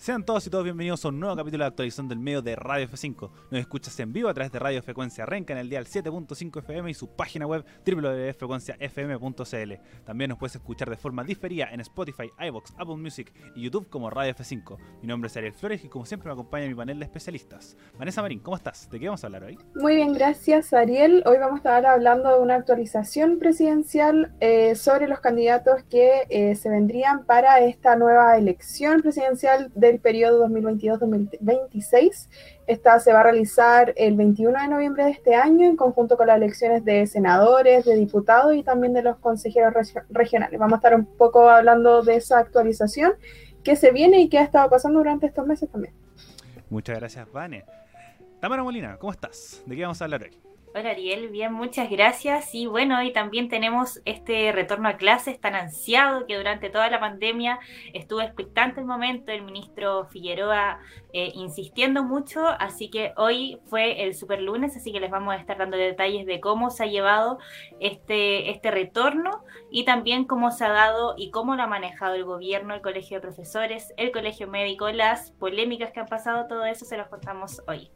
Sean todos y todos bienvenidos a un nuevo capítulo de actualización del medio de Radio F5. Nos escuchas en vivo a través de Radio Frecuencia Renca en el dial 7.5 FM y su página web www.frecuenciafm.cl. También nos puedes escuchar de forma diferida en Spotify, iBox, Apple Music y YouTube como Radio F5. Mi nombre es Ariel Flores y como siempre me acompaña mi panel de especialistas. Vanessa Marín, ¿cómo estás? ¿De qué vamos a hablar hoy? Muy bien, gracias Ariel. Hoy vamos a estar hablando de una actualización presidencial eh, sobre los candidatos que eh, se vendrían para esta nueva elección presidencial de el periodo 2022-2026. Esta se va a realizar el 21 de noviembre de este año en conjunto con las elecciones de senadores, de diputados y también de los consejeros regionales. Vamos a estar un poco hablando de esa actualización que se viene y que ha estado pasando durante estos meses también. Muchas gracias, Vane. Tamara Molina, ¿cómo estás? ¿De qué vamos a hablar hoy? Hola Ariel, bien, muchas gracias. Y bueno, hoy también tenemos este retorno a clases tan ansiado que durante toda la pandemia estuvo expectante el momento, el ministro Figueroa eh, insistiendo mucho, así que hoy fue el super lunes, así que les vamos a estar dando detalles de cómo se ha llevado este, este retorno y también cómo se ha dado y cómo lo ha manejado el gobierno, el colegio de profesores, el colegio médico, las polémicas que han pasado, todo eso se los contamos hoy.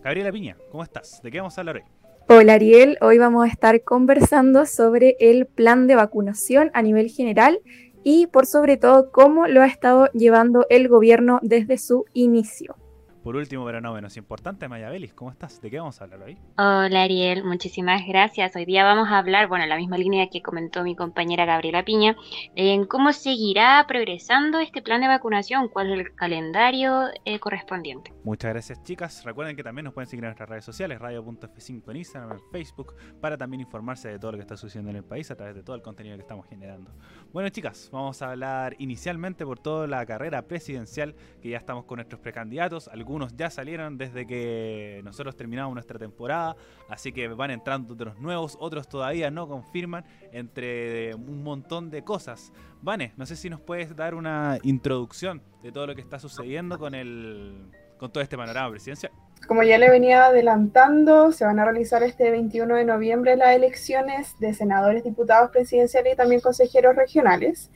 Gabriela Piña, ¿cómo estás? ¿De qué vamos a hablar hoy? Hola Ariel, hoy vamos a estar conversando sobre el plan de vacunación a nivel general y por sobre todo cómo lo ha estado llevando el gobierno desde su inicio. Por último, pero no menos importante, Maya Belis, ¿cómo estás? ¿De qué vamos a hablar hoy? Hola Ariel, muchísimas gracias. Hoy día vamos a hablar, bueno, la misma línea que comentó mi compañera Gabriela Piña, en cómo seguirá progresando este plan de vacunación, cuál es el calendario eh, correspondiente. Muchas gracias chicas. Recuerden que también nos pueden seguir en nuestras redes sociales, radio.f5 en Instagram, en Facebook, para también informarse de todo lo que está sucediendo en el país a través de todo el contenido que estamos generando. Bueno chicas, vamos a hablar inicialmente por toda la carrera presidencial, que ya estamos con nuestros precandidatos, algunos algunos ya salieron desde que nosotros terminamos nuestra temporada, así que van entrando otros nuevos, otros todavía no confirman, entre un montón de cosas. Vane, no sé si nos puedes dar una introducción de todo lo que está sucediendo con, el, con todo este panorama presidencial. Como ya le venía adelantando, se van a realizar este 21 de noviembre las elecciones de senadores, diputados presidenciales y también consejeros regionales.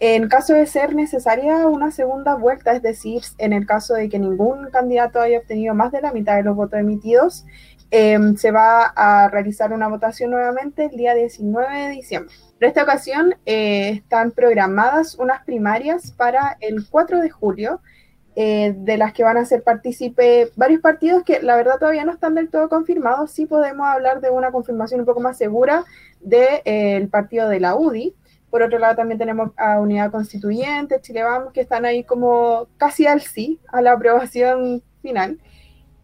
En caso de ser necesaria una segunda vuelta, es decir, en el caso de que ningún candidato haya obtenido más de la mitad de los votos emitidos, em, se va a realizar una votación nuevamente el día 19 de diciembre. En esta ocasión eh, están programadas unas primarias para el 4 de julio, eh, de las que van a ser partícipe varios partidos que la verdad todavía no están del todo confirmados. Sí podemos hablar de una confirmación un poco más segura del eh, partido de la UDI, por otro lado, también tenemos a Unidad Constituyente, Chile Vamos, que están ahí como casi al sí, a la aprobación final.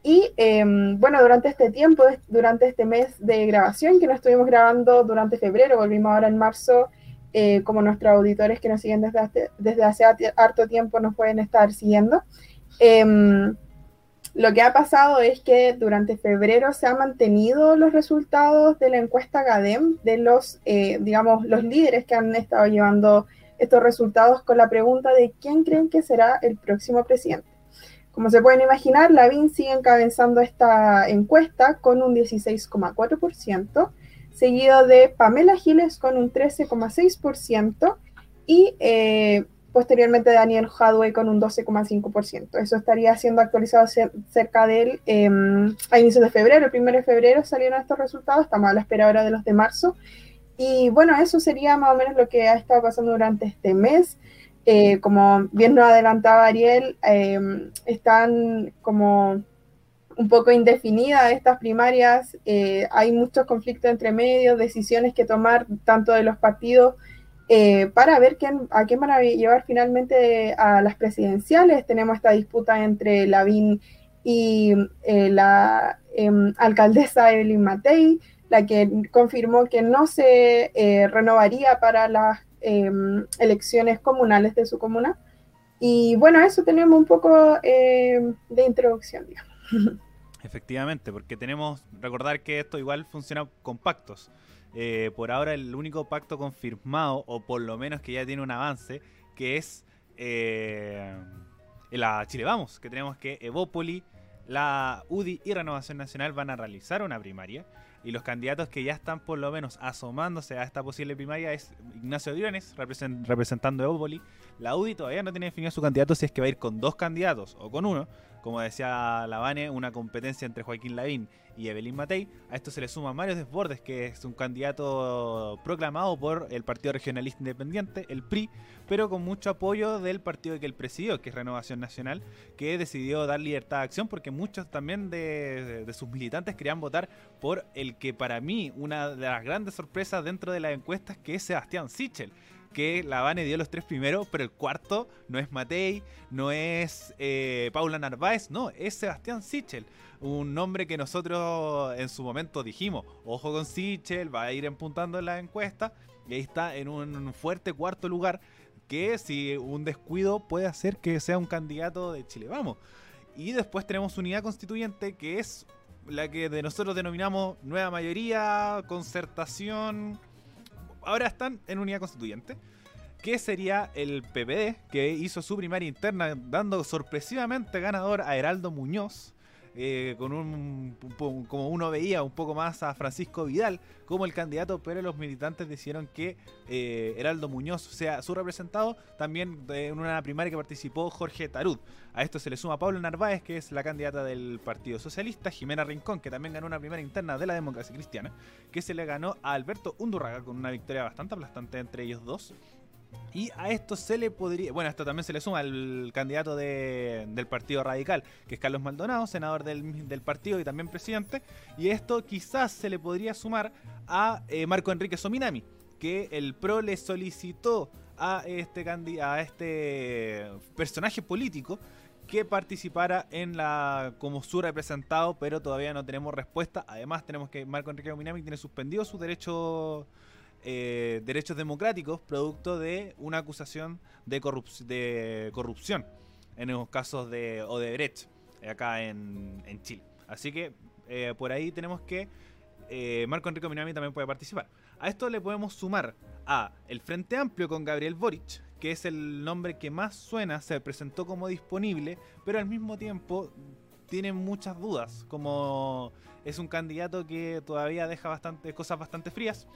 Y em, bueno, durante este tiempo, durante este mes de grabación, que nos estuvimos grabando durante febrero, volvimos ahora en marzo, eh, como nuestros auditores que nos siguen desde, desde hace harto tiempo nos pueden estar siguiendo. Em, lo que ha pasado es que durante febrero se han mantenido los resultados de la encuesta GADEM de los, eh, digamos, los líderes que han estado llevando estos resultados con la pregunta de quién creen que será el próximo presidente. Como se pueden imaginar, Lavín sigue encabezando esta encuesta con un 16,4%, seguido de Pamela Giles con un 13,6% y eh, posteriormente Daniel Hadway con un 12,5%. Eso estaría siendo actualizado cerca de él em, a inicios de febrero, el 1 de febrero salieron estos resultados, estamos a la espera ahora de los de marzo. Y bueno, eso sería más o menos lo que ha estado pasando durante este mes. Eh, como bien nos adelantaba Ariel, em, están como un poco indefinidas estas primarias, eh, hay muchos conflictos entre medios, decisiones que tomar tanto de los partidos eh, para ver a quién van a llevar finalmente a las presidenciales. Tenemos esta disputa entre Lavín y eh, la em, alcaldesa Evelyn Matei, la que confirmó que no se eh, renovaría para las em, elecciones comunales de su comuna. Y bueno, eso tenemos un poco em, de introducción, digamos. Efectivamente, porque tenemos, recordar que esto igual funciona con pactos. Eh, por ahora el único pacto confirmado, o por lo menos que ya tiene un avance, que es eh, la Chile Vamos, que tenemos que Evópoli, la UDI y Renovación Nacional van a realizar una primaria. Y los candidatos que ya están por lo menos asomándose a esta posible primaria es Ignacio Briones, representando a Evópoli. La UDI todavía no tiene definido su candidato si es que va a ir con dos candidatos o con uno. Como decía Lavane, una competencia entre Joaquín Lavín y Evelyn Matei. A esto se le suma Mario Desbordes, que es un candidato proclamado por el Partido Regionalista Independiente, el PRI, pero con mucho apoyo del partido que él presidió, que es Renovación Nacional, que decidió dar libertad de acción porque muchos también de, sus militantes querían votar por el que para mí una de las grandes sorpresas dentro de las encuestas, que es Sebastián Sichel que la Vane dio los tres primeros, pero el cuarto no es Matei, no es eh, Paula Narváez, no, es Sebastián Sichel. Un nombre que nosotros en su momento dijimos, ojo con Sichel, va a ir empuntando en la encuesta, y ahí está en un fuerte cuarto lugar, que si un descuido puede hacer que sea un candidato de Chile Vamos. Y después tenemos unidad constituyente, que es la que de nosotros denominamos nueva mayoría, concertación, ahora están en unidad constituyente. Que sería el PPD, que hizo su primaria interna, dando sorpresivamente ganador a Heraldo Muñoz. Eh, con un, como uno veía un poco más a Francisco Vidal como el candidato, pero los militantes decidieron que eh, Heraldo Muñoz sea su representado, también en una primaria que participó Jorge Tarud. A esto se le suma Pablo Narváez, que es la candidata del Partido Socialista, Jimena Rincón, que también ganó una primaria interna de la democracia cristiana, que se le ganó a Alberto Undurraga con una victoria bastante aplastante entre ellos dos. Y a esto se le podría. Bueno, esto también se le suma al candidato del Partido Radical, que es Carlos Maldonado, senador del, partido y también presidente. Y esto quizás se le podría sumar a eh, Marco Enrique Sominami, que el PRO le solicitó a este, a este personaje político que participara en la como su representado, pero todavía no tenemos respuesta. Además, tenemos que Marco Enrique Sominami tiene suspendido su derecho eh, derechos democráticos producto de una acusación de, corrupción en los casos de Odebrecht acá en, Chile. Así que eh, por ahí tenemos que eh, Marco Enrique Minami también puede participar. A esto le podemos sumar a el Frente Amplio con Gabriel Boric, que es el nombre que más suena, se presentó como disponible, pero al mismo tiempo tiene muchas dudas, como es un candidato que todavía deja bastante, cosas bastante frías.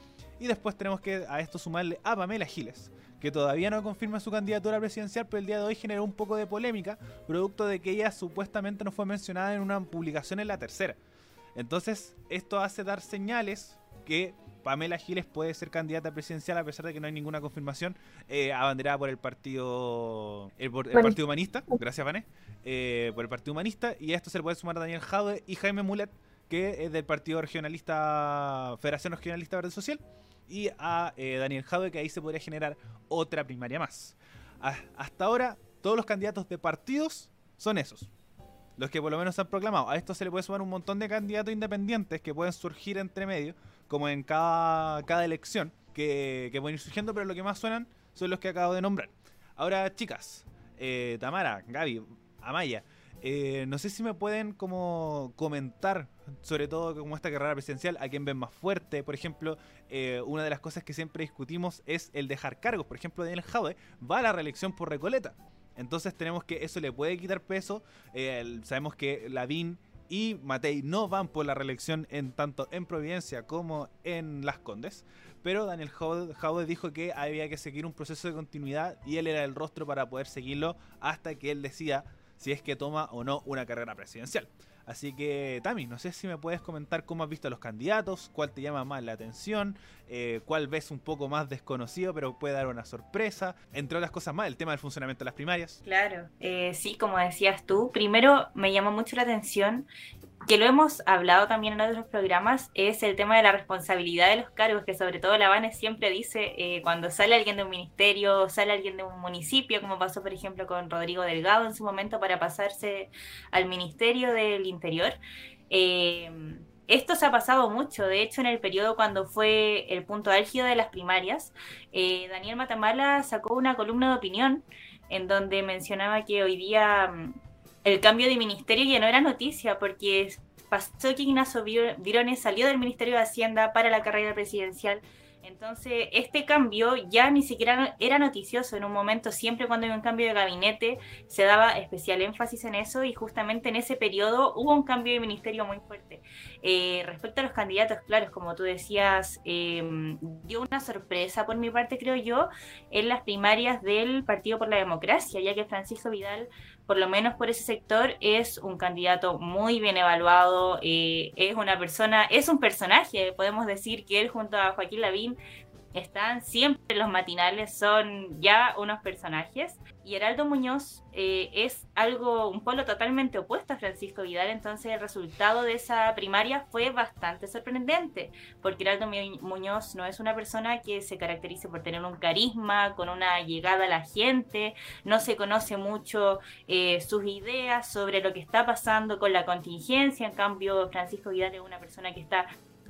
Y después tenemos que a esto sumarle a Pamela Giles, que todavía no confirma su candidatura presidencial, pero el día de hoy generó un poco de polémica, producto de que ella supuestamente no fue mencionada en una publicación en la tercera. Entonces, esto hace dar señales que Pamela Giles puede ser candidata presidencial a pesar de que no hay ninguna confirmación eh, abanderada por el partido el, partido humanista. Gracias Vané eh, por el partido humanista. Y a esto se le puede sumar a Daniel Jaude y Jaime Mulet que es del partido regionalista Federación Regionalista Verde Social. Y a eh, Daniel Jaude que ahí se podría generar otra primaria más. Hasta ahora todos los candidatos de partidos son esos los que por lo menos se han proclamado. A esto se le puede sumar un montón de candidatos independientes que pueden surgir entre medio, como en cada, cada elección, que, pueden ir surgiendo, pero lo que más suenan son los que acabo de nombrar. Ahora, chicas, eh, Tamara, Gaby, Amaya, eh, no sé si me pueden como comentar, sobre todo como esta carrera presidencial, a quién ven más fuerte. Por ejemplo, eh, una de las cosas que siempre discutimos es el dejar cargos. Por ejemplo, Daniel Jaude va a la reelección por Recoleta. Entonces tenemos que eso le puede quitar peso. Sabemos que Lavín y Matei no van por la reelección en tanto en Providencia como en Las Condes. Pero Daniel Jaude dijo que había que seguir un proceso de continuidad y él era el rostro para poder seguirlo hasta que él decida si es que toma o no una carrera presidencial. Así que, Tami, no sé si me puedes comentar cómo has visto a los candidatos, cuál te llama más la atención, eh, cuál ves un poco más desconocido, pero puede dar una sorpresa, entre otras cosas más, el tema del funcionamiento de las primarias. Claro, eh, sí, como decías tú, primero me llamó mucho la atención que lo hemos hablado también en otros programas, es el tema de la responsabilidad de los cargos, que sobre todo la Vane siempre dice eh, cuando sale alguien de un ministerio, sale alguien de un municipio, como pasó por ejemplo con Rodrigo Delgado en su momento para pasarse al Ministerio del Interior. Eh, esto se ha pasado mucho, de hecho en el periodo cuando fue el punto álgido de las primarias, eh, Daniel Matamala sacó una columna de opinión en donde mencionaba que hoy día mm, el cambio de ministerio ya no era noticia porque pasó que Ignacio Virones salió del Ministerio de Hacienda para la carrera presidencial Entonces, este cambio ya ni siquiera era noticioso en un momento, siempre cuando había un cambio de gabinete se daba especial énfasis en eso y justamente en ese periodo hubo un cambio de ministerio muy fuerte. Eh, respecto a los candidatos, claro, como tú decías, em, dio una sorpresa por mi parte, creo yo, en las primarias del Partido por la Democracia, ya que Francisco Vidal por lo menos por ese sector, es un candidato muy bien evaluado, eh, es una persona, es un personaje, podemos decir que él junto a Joaquín Lavín están siempre los matinales, son ya unos personajes. Y Heraldo Muñoz eh, es algo, un polo totalmente opuesto a Francisco Vidal, entonces el resultado de esa primaria fue bastante sorprendente, porque Heraldo Muñoz no es una persona que se caracterice por tener un carisma, con una llegada a la gente, no se conoce mucho eh, sus ideas sobre lo que está pasando con la contingencia, en cambio Francisco Vidal es una persona que está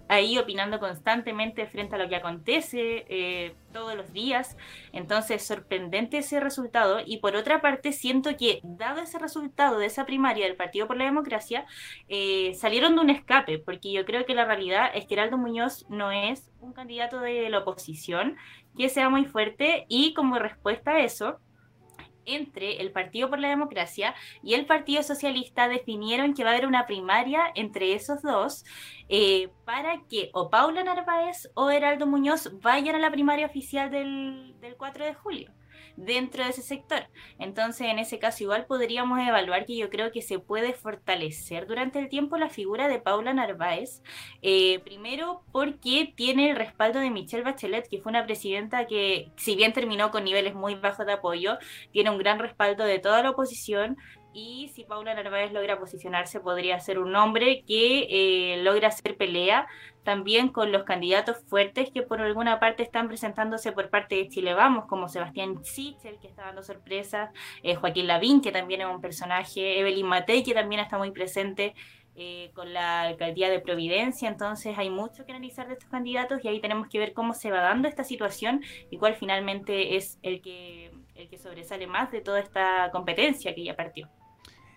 ahí opinando constantemente frente a lo que acontece eh, todos los días. Entonces, sorprendente ese resultado. Y por otra parte, siento que, dado ese resultado de esa primaria del Partido por la Democracia, eh, salieron de un escape, porque yo creo que la realidad es que Heraldo Muñoz no es un candidato de la oposición que sea muy fuerte y como respuesta a eso, entre el Partido por la Democracia y el Partido Socialista definieron que va a haber una primaria entre esos dos eh, para que o Paula Narváez o Heraldo Muñoz vayan a la primaria oficial del, del 4 de julio dentro de ese sector. Entonces, en ese caso, igual podríamos evaluar que yo creo que se puede fortalecer durante el tiempo la figura de Paula Narváez. Eh, primero, porque tiene el respaldo de Michelle Bachelet, que fue una presidenta que, si bien terminó con niveles muy bajos de apoyo, tiene un gran respaldo de toda la oposición y si Paula Narváez logra posicionarse podría ser un hombre que eh, logra hacer pelea también con los candidatos fuertes que por alguna parte están presentándose por parte de Chile Vamos, como Sebastián Sichel, que está dando sorpresas, eh, Joaquín Lavín, que también es un personaje, Evelyn Matei, que también está muy presente eh, con la alcaldía de Providencia, entonces hay mucho que analizar de estos candidatos y ahí tenemos que ver cómo se va dando esta situación y cuál finalmente es el que, el que sobresale más de toda esta competencia que ya partió.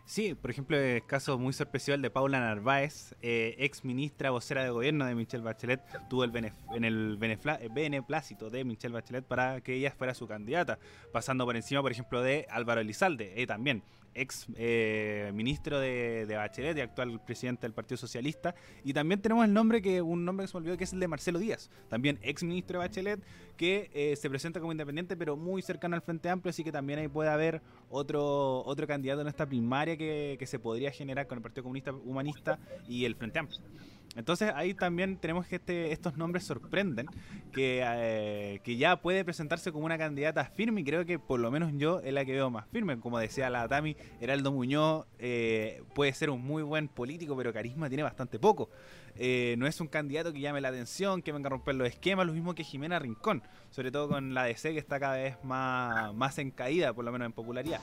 Sí, por ejemplo, el caso muy sorpresivo de Paula Narváez, eh, ex ministra vocera de gobierno de Michelle Bachelet, tuvo el en el eh, beneplácito de Michelle Bachelet para que ella fuera su candidata, pasando por encima, por ejemplo, de Álvaro Elizalde, eh, también ex eh, ministro de, Bachelet y actual presidente del Partido Socialista. Y también tenemos el nombre que un nombre que se me olvidó que es el de Marcelo Díaz, también ex ministro de Bachelet, que eh, se presenta como independiente pero muy cercano al Frente Amplio, así que también ahí puede haber otro, otro candidato en esta primaria que, que se podría generar con el Partido Comunista Humanista y el Frente Amplio. Entonces ahí también tenemos que este, estos nombres sorprenden, que, eh, que ya puede presentarse como una candidata firme y creo que por lo menos yo es la que veo más firme. Como decía la Tami, Heraldo Muñoz eh, puede ser un muy buen político, pero carisma tiene bastante poco. Eh, no es un candidato que llame la atención, que venga a romper los esquemas, lo mismo que Jimena Rincón, sobre todo con la DC que está cada vez más, más en caída, por lo menos en popularidad.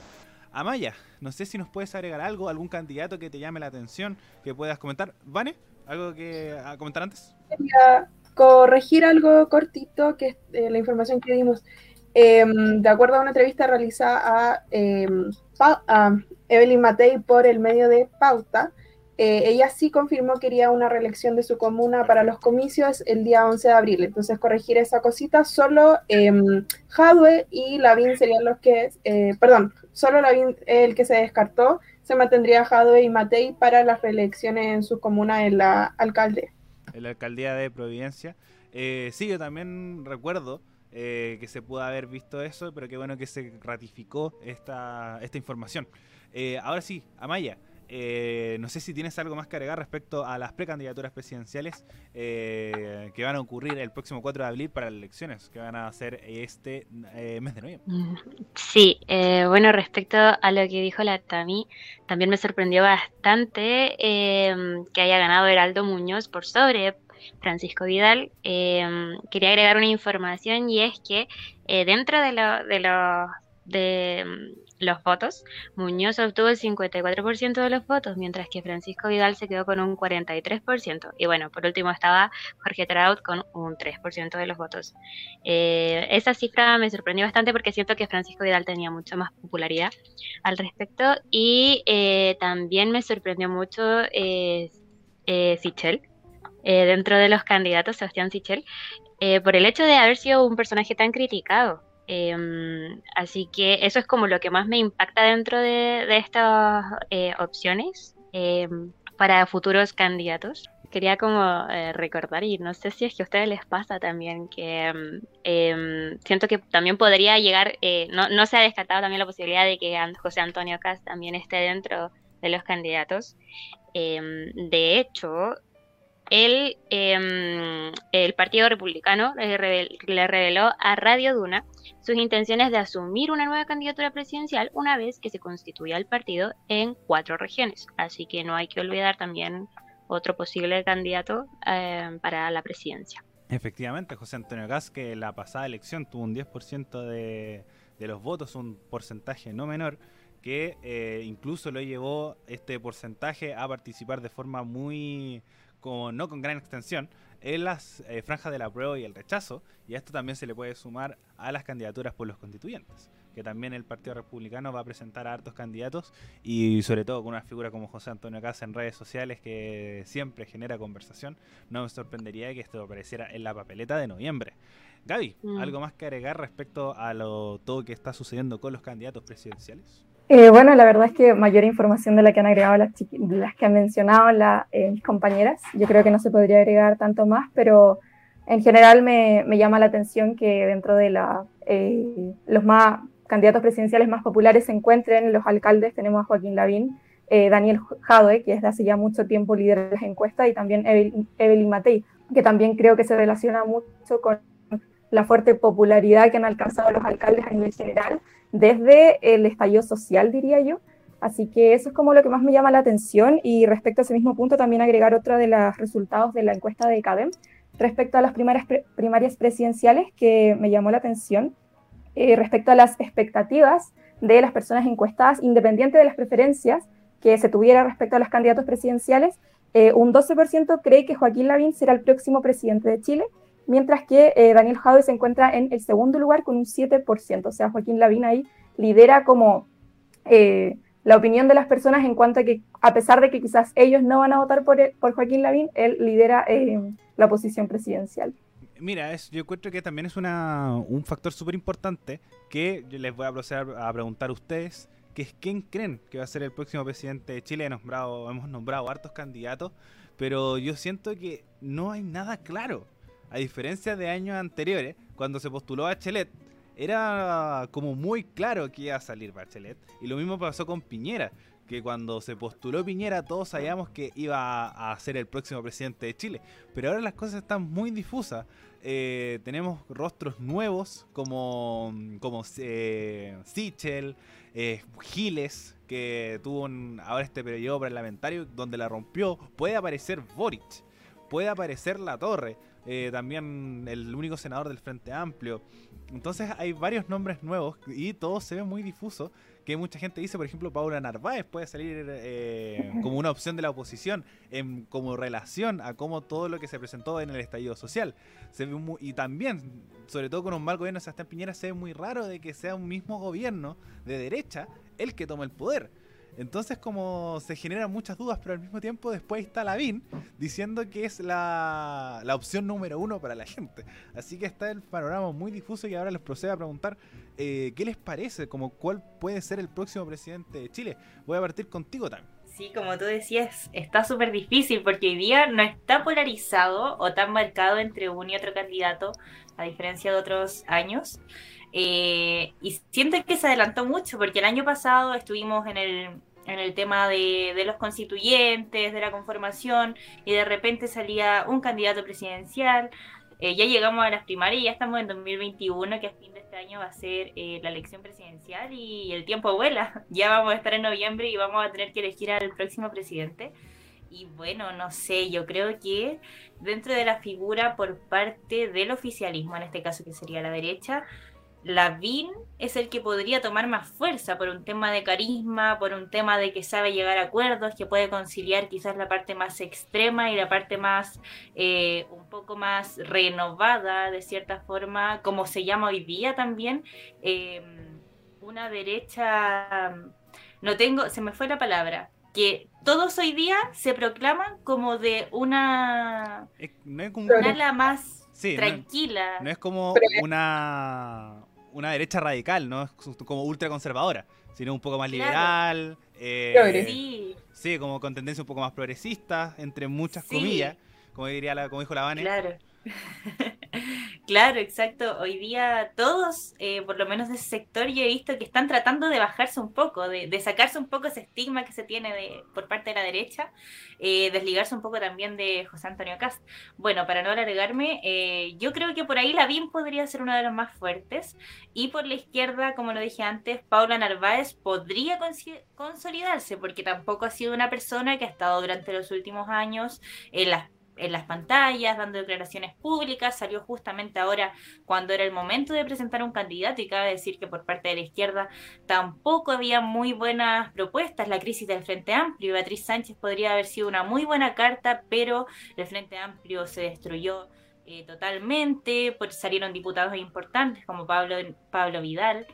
Amaya, no sé si nos puedes agregar algo, algún candidato que te llame la atención, que puedas comentar. ¿Vane? ¿Algo que comentar antes? Quería corregir algo cortito, que es eh, la información que dimos. Em, de acuerdo a una entrevista realizada em, a, Evelyn Matei por el medio de Pauta, eh, ella sí confirmó que quería una reelección de su comuna para los comicios el día 11 de abril. Entonces, corregir esa cosita, solo eh, Jadwe y Lavín serían los que, eh, perdón, solo Lavín el que se descartó se mantendría Jadwe y Matei para las reelecciones en su comuna en la alcalde. En la alcaldía de Providencia. Eh, sí, yo también recuerdo eh, que se pudo haber visto eso, pero qué bueno que se ratificó esta, esta información. Eh, ahora sí, Amaya. Eh, no sé si tienes algo más que agregar respecto a las precandidaturas presidenciales eh, que van a ocurrir el próximo 4 de abril para las elecciones que van a hacer este eh, mes de noviembre. Mm, sí, bueno, respecto a lo que dijo la Tami, también me sorprendió bastante que haya ganado Heraldo Muñoz por sobre Francisco Vidal. quería agregar una información y es que dentro de, lo, de los de los votos, Muñoz obtuvo el 54% de los votos, mientras que Francisco Vidal se quedó con un 43%. Y bueno, por último estaba Jorge Traut con un 3% de los votos. Eh, esa cifra me sorprendió bastante porque siento que Francisco Vidal tenía mucha más popularidad al respecto. Y eh, también me sorprendió mucho eh, Sichel dentro de los candidatos, Sebastián Sichel, por el hecho de haber sido un personaje tan criticado. Em, así que eso es como lo que más me impacta dentro de, de estas opciones em, para futuros candidatos quería como eh, recordar, y no sé si es que a ustedes les pasa también, que em, siento que también podría llegar, eh, no, no se ha descartado también la posibilidad de que José Antonio Cast también esté dentro de los candidatos. De hecho, él, em, el Partido Republicano le, le, reveló a Radio Duna sus intenciones de asumir una nueva candidatura presidencial una vez que se constituya el partido en cuatro regiones. Así que no hay que olvidar también otro posible candidato eh, para la presidencia. Efectivamente, José Antonio Gas, que la pasada elección tuvo un 10% de, de los votos, un porcentaje no menor, que eh, incluso lo llevó este porcentaje a participar de forma muy, como no con gran extensión, en las eh, franjas del apruebo y el rechazo, y a esto también se le puede sumar a las candidaturas por los constituyentes que también el Partido Republicano va a presentar a hartos candidatos y sobre todo con una figura como José Antonio Casa en redes sociales que siempre genera conversación, no me sorprendería que esto apareciera en la papeleta de noviembre. Gaby, mm. ¿algo más que agregar respecto a lo todo que está sucediendo con los candidatos presidenciales? Eh, bueno, la verdad es que mayor información de la que han agregado las, que han mencionado eh, compañeras. Yo creo que no se podría agregar tanto más, pero en general me, llama la atención que dentro de la, eh, los más candidatos presidenciales más populares se encuentren los alcaldes. Tenemos a Joaquín Lavín, Daniel Jadwe, que desde hace ya mucho tiempo líder de las encuestas, y también Evelyn, Matei, que también creo que se relaciona mucho con la fuerte popularidad que han alcanzado los alcaldes a nivel general desde el estallido social, diría yo. Así que eso es como lo que más me llama la atención y respecto a ese mismo punto también agregar otro de los resultados de la encuesta de CADEM respecto a las primarias, primarias presidenciales que me llamó la atención eh, respecto a las expectativas de las personas encuestadas, independiente de las preferencias que se tuviera respecto a los candidatos presidenciales, eh, un 12% cree que Joaquín Lavín será el próximo presidente de Chile, mientras que eh, Daniel Jadwe se encuentra en el segundo lugar con un 7%. O sea, Joaquín Lavín ahí lidera como la opinión de las personas en cuanto a que, a pesar de que quizás ellos no van a votar por, por Joaquín Lavín, él lidera la posición presidencial mira, yo encuentro que también es una, un factor súper importante que les voy a proceder a preguntar a ustedes, que es quién creen que va a ser el próximo presidente de Chile. Hemos nombrado, hemos nombrado hartos candidatos, pero yo siento que no hay nada claro. A diferencia de años anteriores, cuando se postuló Bachelet, era como muy claro que iba a salir Bachelet. Y lo mismo pasó con Piñera que cuando se postuló Piñera todos sabíamos que iba a ser el próximo presidente de Chile. Pero ahora las cosas están muy difusas. Eh, tenemos rostros nuevos como, como eh, Sichel, eh, Giles, que tuvo ahora este periodo parlamentario donde la rompió. Puede aparecer Boric, puede aparecer La Torre, también el único senador del Frente Amplio. Entonces hay varios nombres nuevos y todo se ve muy difuso que mucha gente dice, por ejemplo, Paula Narváez puede salir eh, como una opción de la oposición en, como relación a cómo todo lo que se presentó en el estallido social. Y también, sobre todo con un mal gobierno de Sebastián Piñera, se ve muy raro de que sea un mismo gobierno de derecha el que toma el poder. Entonces como se generan muchas dudas, pero al mismo tiempo después está Lavín diciendo que es la, la, opción número uno para la gente. Así que está el panorama muy difuso y ahora les procedo a preguntar eh, qué les parece, como cuál puede ser el próximo presidente de Chile. Voy a partir contigo también. Sí, como tú decías, está súper difícil porque hoy día no está polarizado o tan marcado entre uno y otro candidato, a diferencia de otros años. Eh, y siento que se adelantó mucho porque el año pasado estuvimos en el, en el tema de, de, los constituyentes, de la conformación, y de repente salía un candidato presidencial. Eh, ya llegamos a las primarias y ya estamos en 2021, que a fin de este año va a ser eh, la elección presidencial y el tiempo vuela. Ya vamos a estar en noviembre y vamos a tener que elegir al próximo presidente. Y bueno, no sé, yo creo que dentro de la figura por parte del oficialismo, en este caso que sería la derecha, Lavín es el que podría tomar más fuerza por un tema de carisma, por un tema de que sabe llegar a acuerdos, que puede conciliar quizás la parte más extrema y la parte más, eh, un poco más renovada, de cierta forma, como se llama hoy día también, em, una derecha, no tengo, se me fue la palabra, que todos hoy día se proclaman como de una, no es como, una ala más sí, tranquila. No, es como una, una derecha radical, no es como ultraconservadora, sino un poco más liberal. Eh, sí. sí, como con tendencia un poco más progresista, entre muchas comillas, como diría la, como dijo la Vane. Claro. claro, exacto. Hoy día todos, eh, por lo menos de ese sector, yo he visto que están tratando de bajarse un poco, de, sacarse un poco ese estigma que se tiene por parte de la derecha, eh, desligarse un poco también de José Antonio Cast. Bueno, para no alargarme, eh, yo creo que por ahí la BIM podría ser uno de los más fuertes y por la izquierda, como lo dije antes, Paula Narváez podría consolidarse porque tampoco ha sido una persona que ha estado durante los últimos años en las en las pantallas, dando declaraciones públicas, salió justamente ahora cuando era el momento de presentar un candidato y cabe decir que por parte de la izquierda tampoco había muy buenas propuestas, la crisis del Frente Amplio, Beatriz Sánchez podría haber sido una muy buena carta, pero el Frente Amplio se destruyó eh, totalmente, pues salieron diputados importantes como Pablo, Pablo Vidal,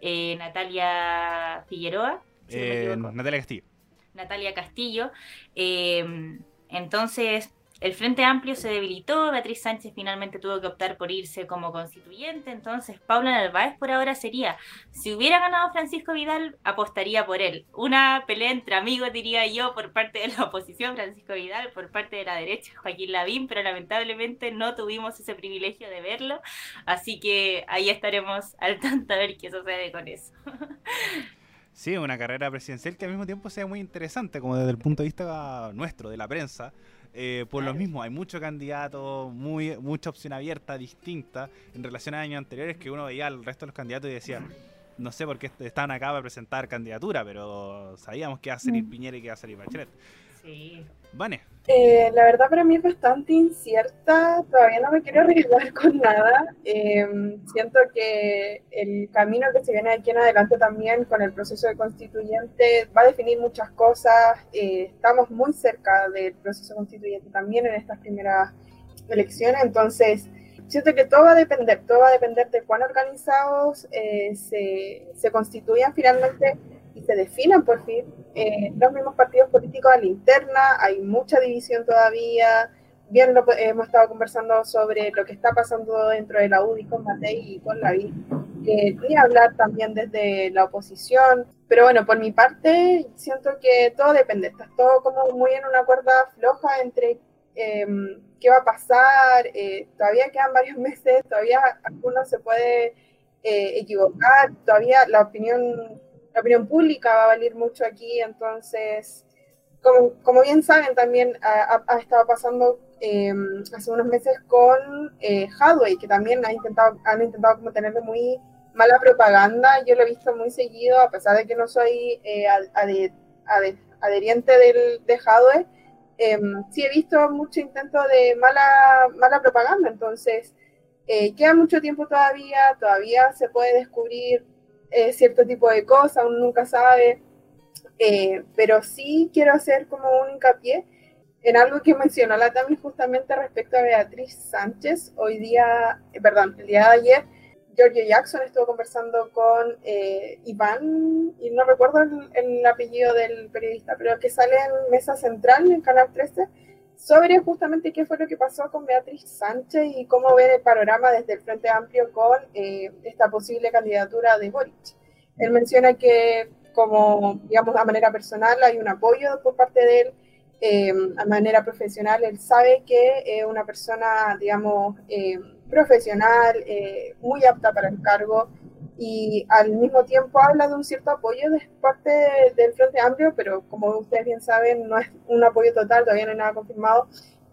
eh, Natalia Figueroa, eh, Natalia Castillo. Natalia Castillo. entonces, el Frente Amplio se debilitó, Beatriz Sánchez finalmente tuvo que optar por irse como constituyente, entonces Paula Narváez por ahora sería, si hubiera ganado Francisco Vidal, apostaría por él. Una pelea entre amigos, diría yo, por parte de la oposición, Francisco Vidal, por parte de la derecha, Joaquín Lavín, pero lamentablemente no tuvimos ese privilegio de verlo, así que ahí estaremos al tanto a ver qué sucede con eso. Sí, una carrera presidencial que al mismo tiempo sea muy interesante, como desde el punto de vista nuestro, de la prensa, eh, por lo mismo, hay muchos candidatos, muy, mucha opción abierta, distinta, en relación a años anteriores que uno veía al resto de los candidatos y decía, no sé por qué estaban acá para presentar candidatura, pero sabíamos que iba a salir mm. Piñera y que iba a salir Bachelet. Sí. Vane. Eh, la verdad para mí es bastante incierta, todavía no me quiero arriesgar con nada. Em, siento que el camino que se viene aquí en adelante también con el proceso de constituyente va a definir muchas cosas. Eh, estamos muy cerca del proceso constituyente también en estas primeras elecciones, entonces siento que todo va a depender, todo va a depender de cuán organizados eh, se, se constituyan finalmente y se definan por fin eh, los mismos partidos políticos a la interna, hay mucha división todavía. Bien, lo, hemos estado conversando sobre lo que está pasando dentro de la UDI con Matei y con la VI. Eh, hablar también desde la oposición, pero bueno, por mi parte, siento que todo depende, está todo como muy en una cuerda floja entre em, qué va a pasar, eh, todavía quedan varios meses, todavía alguno se puede eh, equivocar, todavía la opinión la opinión pública va a valer mucho aquí, entonces, como, como bien saben, también ha, estado pasando em, hace unos meses con eh, Hadway, que también ha intentado, han intentado como tenerle muy mala propaganda, yo lo he visto muy seguido, a pesar de que no soy eh, adheriente del, de Hadway, em, sí he visto mucho intento de mala, mala propaganda, entonces eh, queda mucho tiempo todavía, todavía se puede descubrir eh, cierto tipo de cosas, uno nunca sabe, eh, pero sí quiero hacer como un hincapié en algo que mencionó la Tami justamente respecto a Beatriz Sánchez. Hoy día, eh, perdón, el día de ayer, Giorgio Jackson estuvo conversando con Iván, y no recuerdo el, el, apellido del periodista, pero que sale en Mesa Central, en Canal 13, sobre justamente qué fue lo que pasó con Beatriz Sánchez y cómo ven el panorama desde el Frente Amplio con eh, esta posible candidatura de Boric. Él menciona que como, digamos, a manera personal hay un apoyo por parte de él, eh, a manera profesional él sabe que es una persona, digamos, eh, profesional, muy apta para el cargo, y al mismo tiempo habla de un cierto apoyo de parte del Frente Amplio, pero como ustedes bien saben, no es un apoyo total, todavía no hay nada confirmado.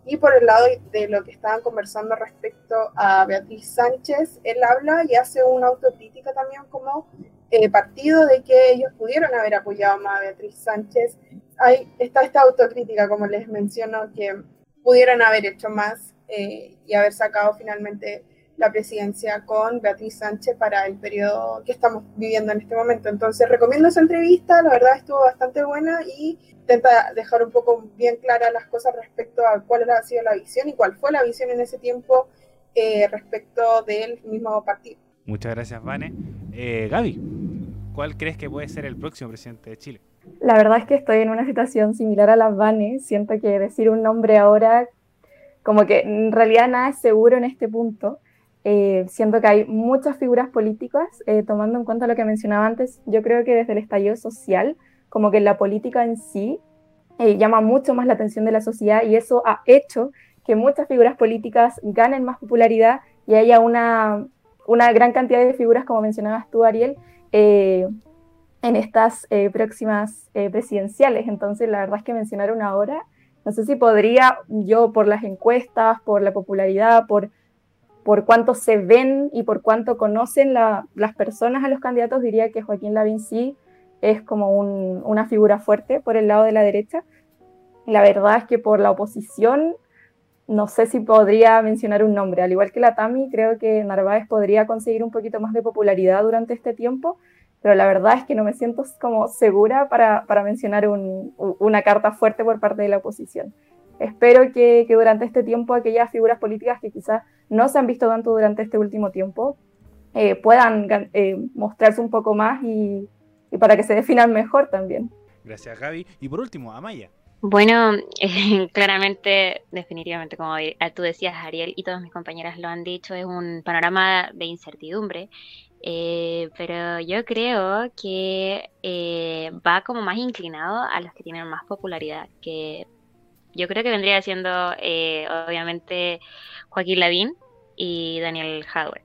Y por el lado de lo que estaban conversando respecto a Beatriz Sánchez, él habla y hace una autocrítica también como eh, partido de que ellos pudieron haber apoyado más a Beatriz Sánchez. Hay, está esta autocrítica, como les menciono, que pudieron haber hecho más eh, y haber sacado finalmente la presidencia con Beatriz Sánchez para el periodo que estamos viviendo en este momento. Entonces recomiendo esa entrevista, la verdad estuvo bastante buena y intenta dejar un poco bien claras las cosas respecto a cuál ha sido la visión y cuál fue la visión en ese tiempo eh, respecto del mismo partido. Muchas gracias, Vane. Eh, Gaby, ¿cuál crees que puede ser el próximo presidente de Chile? La verdad es que estoy en una situación similar a las Vane. Siento que decir un nombre ahora, como que en realidad nada es seguro en este punto. Eh, siento que hay muchas figuras políticas, eh, tomando en cuenta lo que mencionaba antes, yo creo que desde el estallido social, como que la política en sí eh, llama mucho más la atención de la sociedad y eso ha hecho que muchas figuras políticas ganen más popularidad y haya una, una gran cantidad de figuras, como mencionabas tú, Ariel, en estas próximas presidenciales. Entonces, la verdad es que mencionar una hora, no sé si podría yo por las encuestas, por la popularidad, por por cuánto se ven y por cuánto conocen las personas a los candidatos, diría que Joaquín Lavín sí es como una figura fuerte por el lado de la derecha. La verdad es que por la oposición no sé si podría mencionar un nombre. Al igual que la Tami, creo que Narváez podría conseguir un poquito más de popularidad durante este tiempo, pero la verdad es que no me siento como segura para, mencionar una carta fuerte por parte de la oposición. Espero que, durante este tiempo aquellas figuras políticas que quizás no se han visto tanto durante este último tiempo eh, puedan eh, mostrarse un poco más y, para que se definan mejor también. Gracias Gaby. Y por último, Amaya. Bueno, claramente, definitivamente, como tú decías, Ariel, y todas mis compañeras lo han dicho, es un panorama de incertidumbre. Eh, pero yo creo que va como más inclinado a los que tienen más popularidad, que yo creo que vendría siendo, eh, obviamente, Joaquín Lavín y Daniel Howard.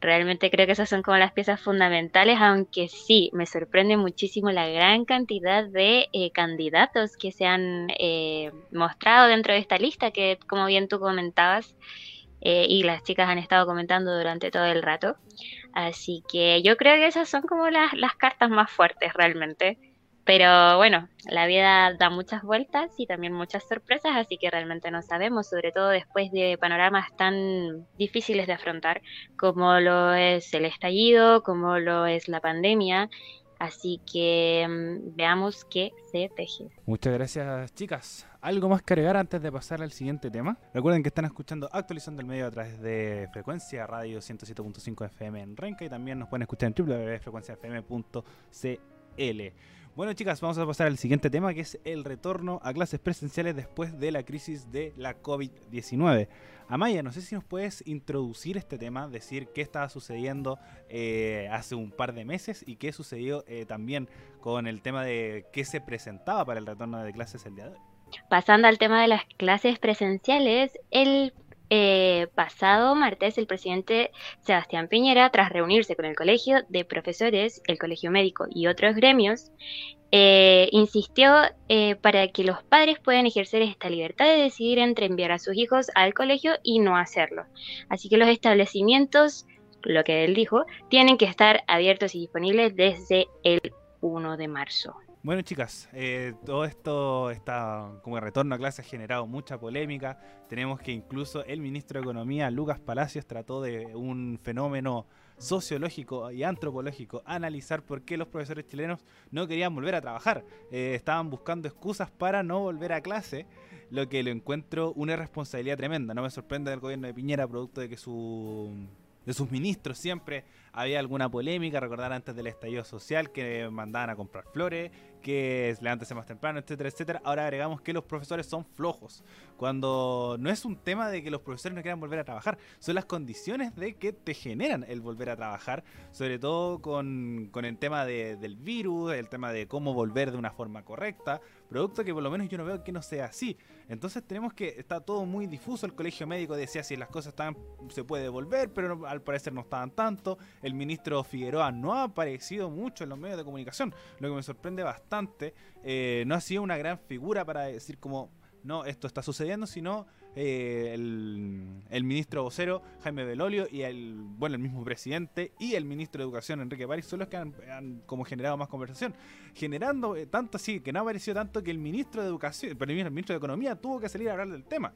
Realmente creo que esas son como las piezas fundamentales, aunque sí, me sorprende muchísimo la gran cantidad de eh, candidatos que se han eh, mostrado dentro de esta lista, que como bien tú comentabas, y las chicas han estado comentando durante todo el rato. Así que yo creo que esas son como las, las cartas más fuertes realmente. Pero bueno, la vida da muchas vueltas y también muchas sorpresas, así que realmente no sabemos, sobre todo después de panoramas tan difíciles de afrontar como lo es el estallido, como lo es la pandemia. Así que mm, veamos qué se teje. Muchas gracias, chicas. ¿Algo más que agregar antes de pasar al siguiente tema? Recuerden que están escuchando Actualizando el Medio a través de Frecuencia Radio 107.5 FM en Renca y también nos pueden escuchar en www.frecuenciafm.cl. Bueno, chicas, vamos a pasar al siguiente tema, que es el retorno a clases presenciales después de la crisis de la COVID-19. Amaya, no sé si nos puedes introducir este tema, decir qué estaba sucediendo eh, hace un par de meses y qué sucedió eh, también con el tema de qué se presentaba para el retorno de clases el día de hoy. Pasando al tema de las clases presenciales, el eh, pasado martes, el presidente Sebastián Piñera, tras reunirse con el Colegio de Profesores, el Colegio Médico y otros gremios, eh, insistió eh, para que los padres puedan ejercer esta libertad de decidir entre enviar a sus hijos al colegio y no hacerlo. Así que los establecimientos, lo que él dijo, tienen que estar abiertos y disponibles desde el 1 de marzo. Bueno, chicas, eh, todo esto está como retorno a clase ha generado mucha polémica. Tenemos que incluso el ministro de Economía, Lucas Palacios, trató de un fenómeno sociológico y antropológico analizar por qué los profesores chilenos no querían volver a trabajar. Eh, estaban buscando excusas para no volver a clase, lo que lo encuentro una irresponsabilidad tremenda. No me sorprende del gobierno de Piñera, producto de que su de sus ministros siempre había alguna polémica, recordar antes del estallido social que mandaban a comprar flores, que es levántese más temprano, etcétera, etcétera. Ahora agregamos que los profesores son flojos, cuando no es un tema de que los profesores no quieran volver a trabajar, son las condiciones de que te generan el volver a trabajar, sobre todo con, el tema del virus, el tema de cómo volver de una forma correcta, producto que por lo menos yo no veo que no sea así. Entonces tenemos que, está todo muy difuso, el colegio médico decía si las cosas están, se puede volver, pero al parecer no estaban tanto, el ministro Figueroa no ha aparecido mucho en los medios de comunicación, lo que me sorprende bastante, eh, no ha sido una gran figura para decir como no esto está sucediendo, sino eh, el, ministro vocero Jaime Belolio y el bueno el mismo presidente y el ministro de Educación Enrique París son los que han, como generado más conversación, generando eh, tanto así que no ha aparecido tanto que el ministro de Educación, el ministro de Economía tuvo que salir a hablar del tema.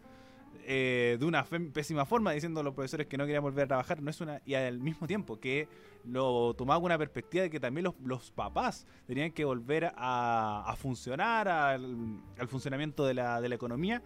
Eh, de una pésima forma, diciendo a los profesores que no querían volver a trabajar, no es una y al mismo tiempo que lo tomaba con una perspectiva de que también los, los papás tenían que volver a, funcionar, al, funcionamiento de la, de la economía,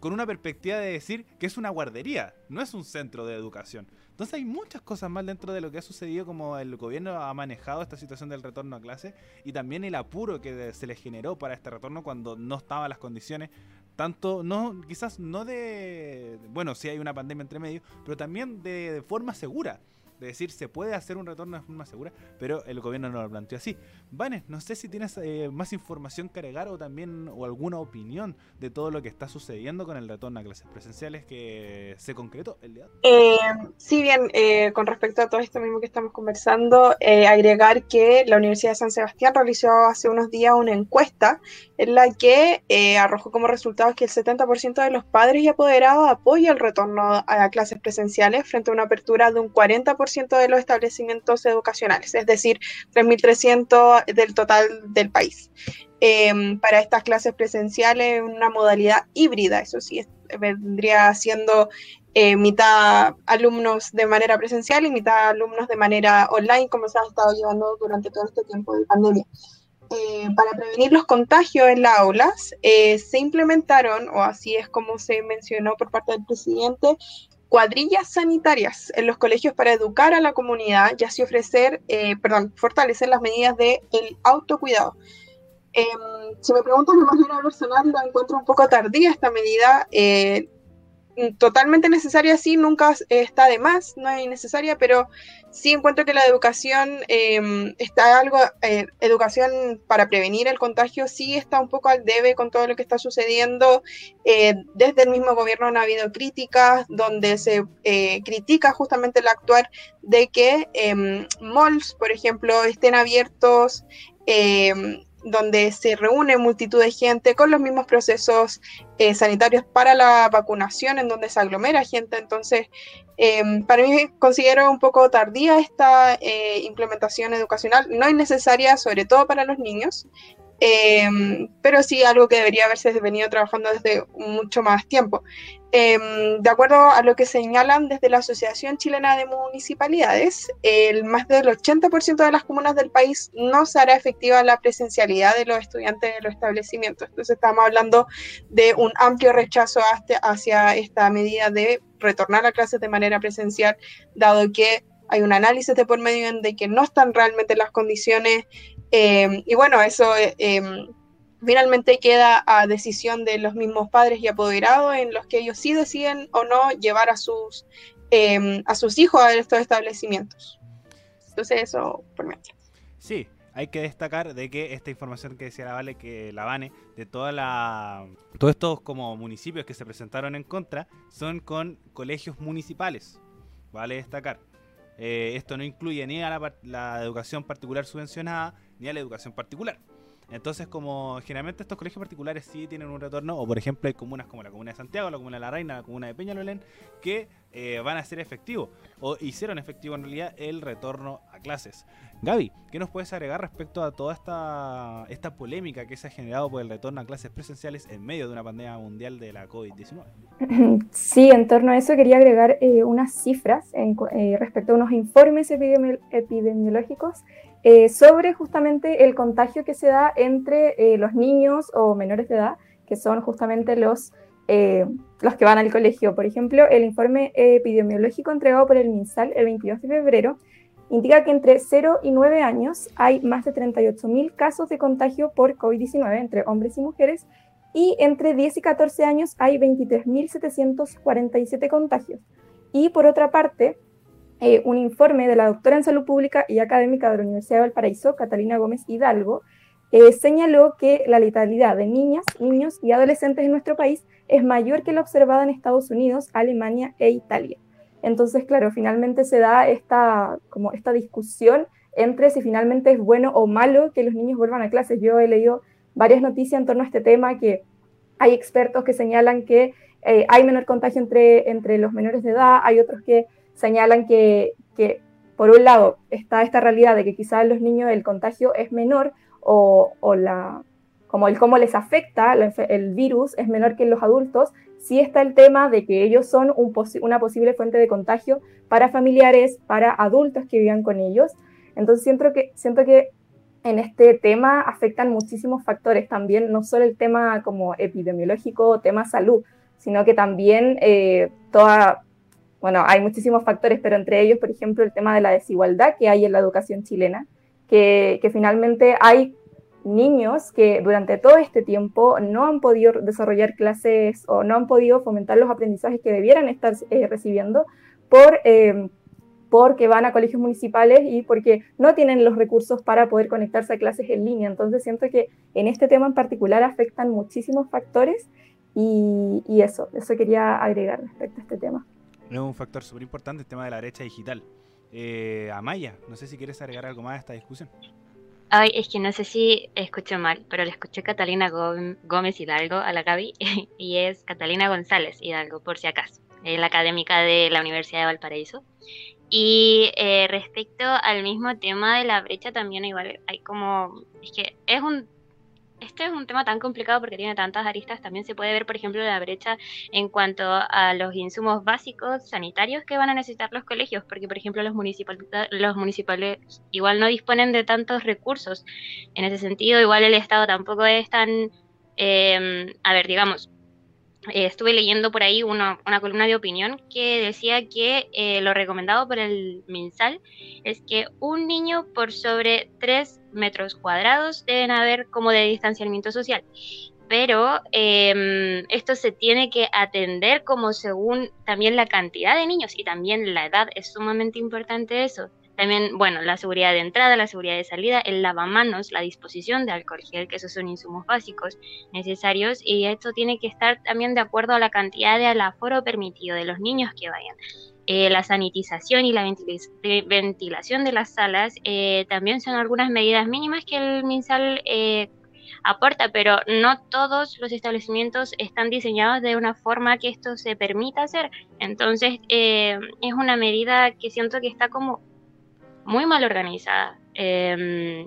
con una perspectiva de decir que es una guardería, no es un centro de educación. Entonces hay muchas cosas mal dentro de lo que ha sucedido, como el gobierno ha manejado esta situación del retorno a clase y también el apuro que se le generó para este retorno cuando no estaban las condiciones tanto, no, quizás no de, bueno, si hay una pandemia entre medio, pero también de forma segura de decir se puede hacer un retorno de forma segura, pero el gobierno no lo planteó así. Vanes, no sé si tienes eh, más información que agregar o también o alguna opinión de todo lo que está sucediendo con el retorno a clases presenciales que se concretó el día de. Eh, sí, bien, eh, con respecto a todo esto mismo que estamos conversando, agregar que la Universidad de San Sebastián realizó hace unos días una encuesta en la que arrojó como resultado que el 70% de los padres y apoderados apoya el retorno a clases presenciales frente a una apertura de un 40% de los establecimientos educacionales, es decir, 3.300 del total del país. Em, para estas clases presenciales, una modalidad híbrida, eso sí, vendría siendo eh, mitad alumnos de manera presencial y mitad alumnos de manera online, como se ha estado llevando durante todo este tiempo de pandemia. Eh, para prevenir los contagios en las aulas, eh, se implementaron, o así es como se mencionó por parte del presidente, cuadrillas sanitarias en los colegios para educar a la comunidad y así ofrecer, eh, perdón, fortalecer las medidas de el autocuidado. Em, si me preguntan de manera personal, lo encuentro un poco tardía esta medida. Eh, totalmente necesaria, sí, nunca está de más, no es innecesaria, pero sí encuentro que la educación em, está algo, eh, educación para prevenir el contagio, sí está un poco al debe con todo lo que está sucediendo. Eh, desde el mismo gobierno han habido críticas donde se eh, critica justamente el actuar de que em, malls, por ejemplo, estén abiertos em, donde se reúne multitud de gente con los mismos procesos eh, sanitarios para la vacunación, en donde se aglomera gente. Entonces, em, para mí considero un poco tardía esta eh, implementación educacional. No es necesaria, sobre todo para los niños, em, pero sí algo que debería haberse venido trabajando desde mucho más tiempo. Em, de acuerdo a lo que señalan desde la Asociación Chilena de Municipalidades, el más del 80% de las comunas del país no se hará efectiva la presencialidad de los estudiantes en los establecimientos. Entonces estamos hablando de un amplio rechazo hacia esta medida de retornar a clases de manera presencial, dado que hay un análisis de por medio de que no están realmente las condiciones. Em, y bueno, eso em, finalmente queda a decisión de los mismos padres y apoderados en los que ellos sí deciden o no llevar a sus, em, a sus hijos a estos establecimientos. Entonces eso por mí. Sí, hay que destacar de que esta información que decía la Vale, que la Vane, de toda la, todos estos como municipios que se presentaron en contra, son con colegios municipales. Vale destacar. Eh, esto no incluye ni a la, la educación particular subvencionada ni a la educación particular. Entonces, como generalmente estos colegios particulares sí tienen un retorno, o por ejemplo hay comunas como la comuna de Santiago, la comuna de La Reina, la comuna de Peñalolén, que eh, van a ser efectivos, o hicieron efectivo en realidad el retorno a clases. Gaby, ¿qué nos puedes agregar respecto a toda esta, esta polémica que se ha generado por el retorno a clases presenciales en medio de una pandemia mundial de la COVID-19? Sí, en torno a eso quería agregar eh, unas cifras eh, respecto a unos informes epidemiológicos eh, sobre justamente el contagio que se da entre eh, los niños o menores de edad, que son justamente los, eh, los que van al colegio. Por ejemplo, el informe epidemiológico entregado por el MinSal el 22 de febrero indica que entre 0 y 9 años hay más de 38.000 casos de contagio por COVID-19 entre hombres y mujeres y entre 10 y 14 años hay 23.747 contagios. Y por otra parte, eh, un informe de la doctora en salud pública y académica de la Universidad de Valparaíso, Catalina Gómez Hidalgo, eh, señaló que la letalidad de niñas, niños y adolescentes en nuestro país es mayor que la observada en Estados Unidos, Alemania e Italia. Entonces, claro, finalmente se da esta, como esta discusión entre si finalmente es bueno o malo que los niños vuelvan a clases. Yo he leído varias noticias en torno a este tema, que hay expertos que señalan que eh, hay menor contagio entre, entre los menores de edad, hay otros que señalan que, por un lado, está esta realidad de que quizás los niños el contagio es menor o, la, como el cómo les afecta el virus es menor que en los adultos, sí está el tema de que ellos son una posible fuente de contagio para familiares, para adultos que vivan con ellos. Entonces siento que, siento que en este tema afectan muchísimos factores también, no solo el tema como epidemiológico, tema salud, sino que también eh, toda, bueno, hay muchísimos factores, pero entre ellos, por ejemplo, el tema de la desigualdad que hay en la educación chilena, que, finalmente hay niños que durante todo este tiempo no han podido desarrollar clases o no han podido fomentar los aprendizajes que debieran estar eh, recibiendo por, eh, porque van a colegios municipales y porque no tienen los recursos para poder conectarse a clases en línea. Entonces siento que en este tema en particular afectan muchísimos factores y eso, eso quería agregar respecto a este tema. Es un factor súper importante el tema de la brecha digital. Eh, Amaya, no sé si quieres agregar algo más a esta discusión. Ay, es que no sé si escucho mal, pero le escuché Catalina Gómez Hidalgo a la Gaby y es Catalina González Hidalgo, por si acaso, es la académica de la Universidad de Valparaíso. Y eh, respecto al mismo tema de la brecha, también igual hay como, es que es un este es un tema tan complicado porque tiene tantas aristas. También se puede ver, por ejemplo, la brecha en cuanto a los insumos básicos sanitarios que van a necesitar los colegios, porque, por ejemplo, los, municipal, los municipales igual no disponen de tantos recursos. En ese sentido, igual el Estado tampoco es tan, eh, a ver, digamos, eh, estuve leyendo por ahí una, columna de opinión que decía que eh, lo recomendado por el MinSal es que un niño por sobre 3 metros cuadrados deben haber como de distanciamiento social. Pero em, esto se tiene que atender como según también la cantidad de niños y también la edad. Es sumamente importante eso. También, bueno, la seguridad de entrada, la seguridad de salida, el lavamanos, la disposición de alcohol gel, que esos son insumos básicos necesarios. Y esto tiene que estar también de acuerdo a la cantidad de aforo permitido de los niños que vayan. Eh, la sanitización y la ventilación de las salas eh, también son algunas medidas mínimas que el MinSal eh, aporta, pero no todos los establecimientos están diseñados de una forma que esto se permita hacer. Entonces, es una medida que siento que está como muy mal organizada em,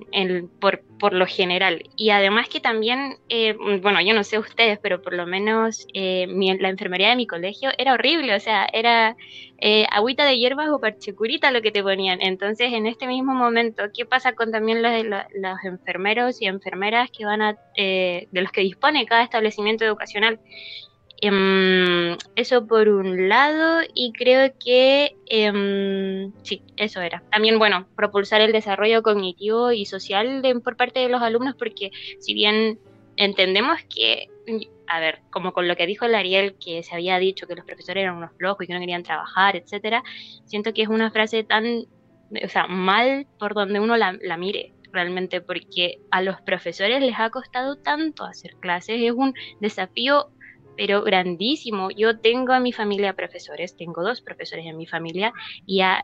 por, por, lo general. Y además que también, eh, bueno, yo no sé ustedes, pero por lo menos eh, la enfermería de mi colegio era horrible, o sea, era eh, agüita de hierbas o parchecurita lo que te ponían. Entonces, en este mismo momento, ¿qué pasa con también los, los enfermeros y enfermeras que van a, de los que dispone cada establecimiento educacional? Em, eso por un lado, y creo que em, sí, eso era. También, bueno, propulsar el desarrollo cognitivo y social por parte de los alumnos, porque si bien entendemos que, a ver, como con lo que dijo el Ariel, que se había dicho que los profesores eran unos flojos y que no querían trabajar, etcétera, siento que es una frase tan, o sea, mal por donde uno la, la mire realmente, porque a los profesores les ha costado tanto hacer clases, es un desafío pero grandísimo. Yo tengo a mi familia profesores, tengo dos profesores en mi familia y a,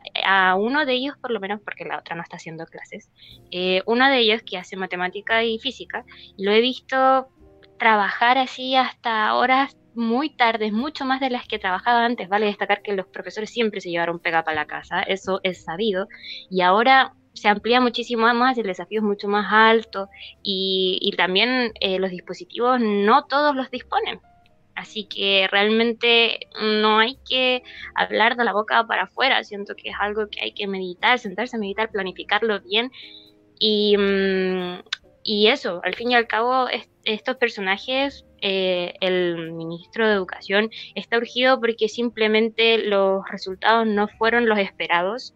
uno de ellos, por lo menos porque la otra no está haciendo clases, eh, uno de ellos que hace matemática y física, lo he visto trabajar así hasta horas muy tardes, mucho más de las que trabajaba antes. Vale destacar que los profesores siempre se llevaron pega para la casa, eso es sabido, y ahora se amplía muchísimo más, el desafío es mucho más alto y, también eh, los dispositivos no todos los disponen. Así que realmente no hay que hablar de la boca para afuera, siento que es algo que hay que meditar, sentarse a meditar, planificarlo bien. Y, mm, eso, al fin y al cabo, estos personajes, eh, el ministro de Educación está urgido porque simplemente los resultados no fueron los esperados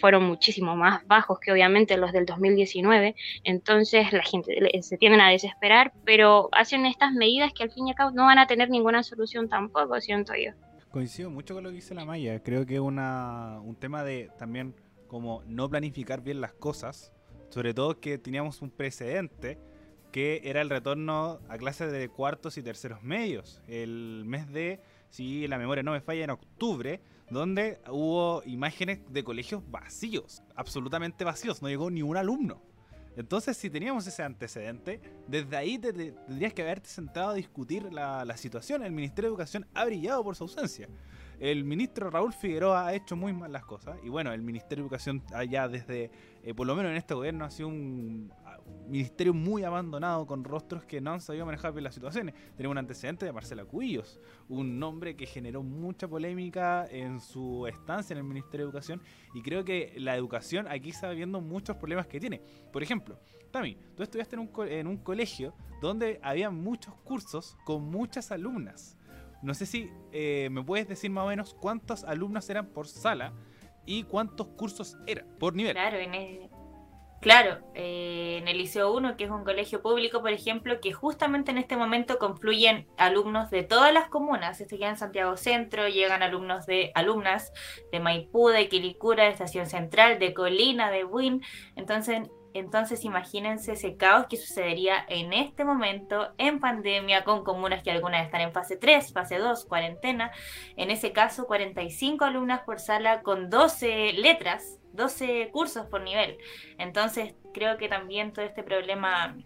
fueron muchísimo más bajos que obviamente los del 2019, entonces la gente se tienden a desesperar, pero hacen estas medidas que al fin y al cabo no van a tener ninguna solución tampoco, siento yo. Coincido mucho con lo que dice la Maya, creo que es un tema de también como no planificar bien las cosas, sobre todo que teníamos un precedente que era el retorno a clases de cuartos y terceros medios, el mes de, si la memoria no me falla, en octubre, donde hubo imágenes de colegios vacíos, absolutamente vacíos, no llegó ni un alumno. Entonces, si teníamos ese antecedente, desde ahí tendrías que haberte sentado a discutir la, situación. El Ministerio de Educación ha brillado por su ausencia. El ministro Raúl Figueroa ha hecho muy mal las cosas. Y bueno, el Ministerio de Educación allá desde, eh, por lo menos en este gobierno, ha sido un ministerio muy abandonado con rostros que no han sabido manejar bien las situaciones. Tenemos un antecedente de Marcela Cuillos, un nombre que generó mucha polémica en su estancia en el Ministerio de Educación y creo que la educación aquí está viendo muchos problemas que tiene. Por ejemplo, Tami, tú estudiaste en un, en un colegio donde había muchos cursos con muchas alumnas No sé si eh, me puedes decir más o menos cuántas alumnas eran por sala y cuántos cursos eran por nivel. Claro, en claro, eh, en el Liceo 1, que es un colegio público, por ejemplo, que justamente en este momento confluyen alumnos de todas las comunas. Este queda en Santiago Centro, llegan alumnos de alumnas de Maipú, de Quilicura, de Estación Central, de Colina, de Buin. Entonces, entonces imagínense ese caos que sucedería en este momento en pandemia con comunas que algunas están en fase 3, fase 2, cuarentena. En ese caso, 45 alumnas por sala con 12 letras, 12 cursos por nivel. Entonces creo que también todo este problema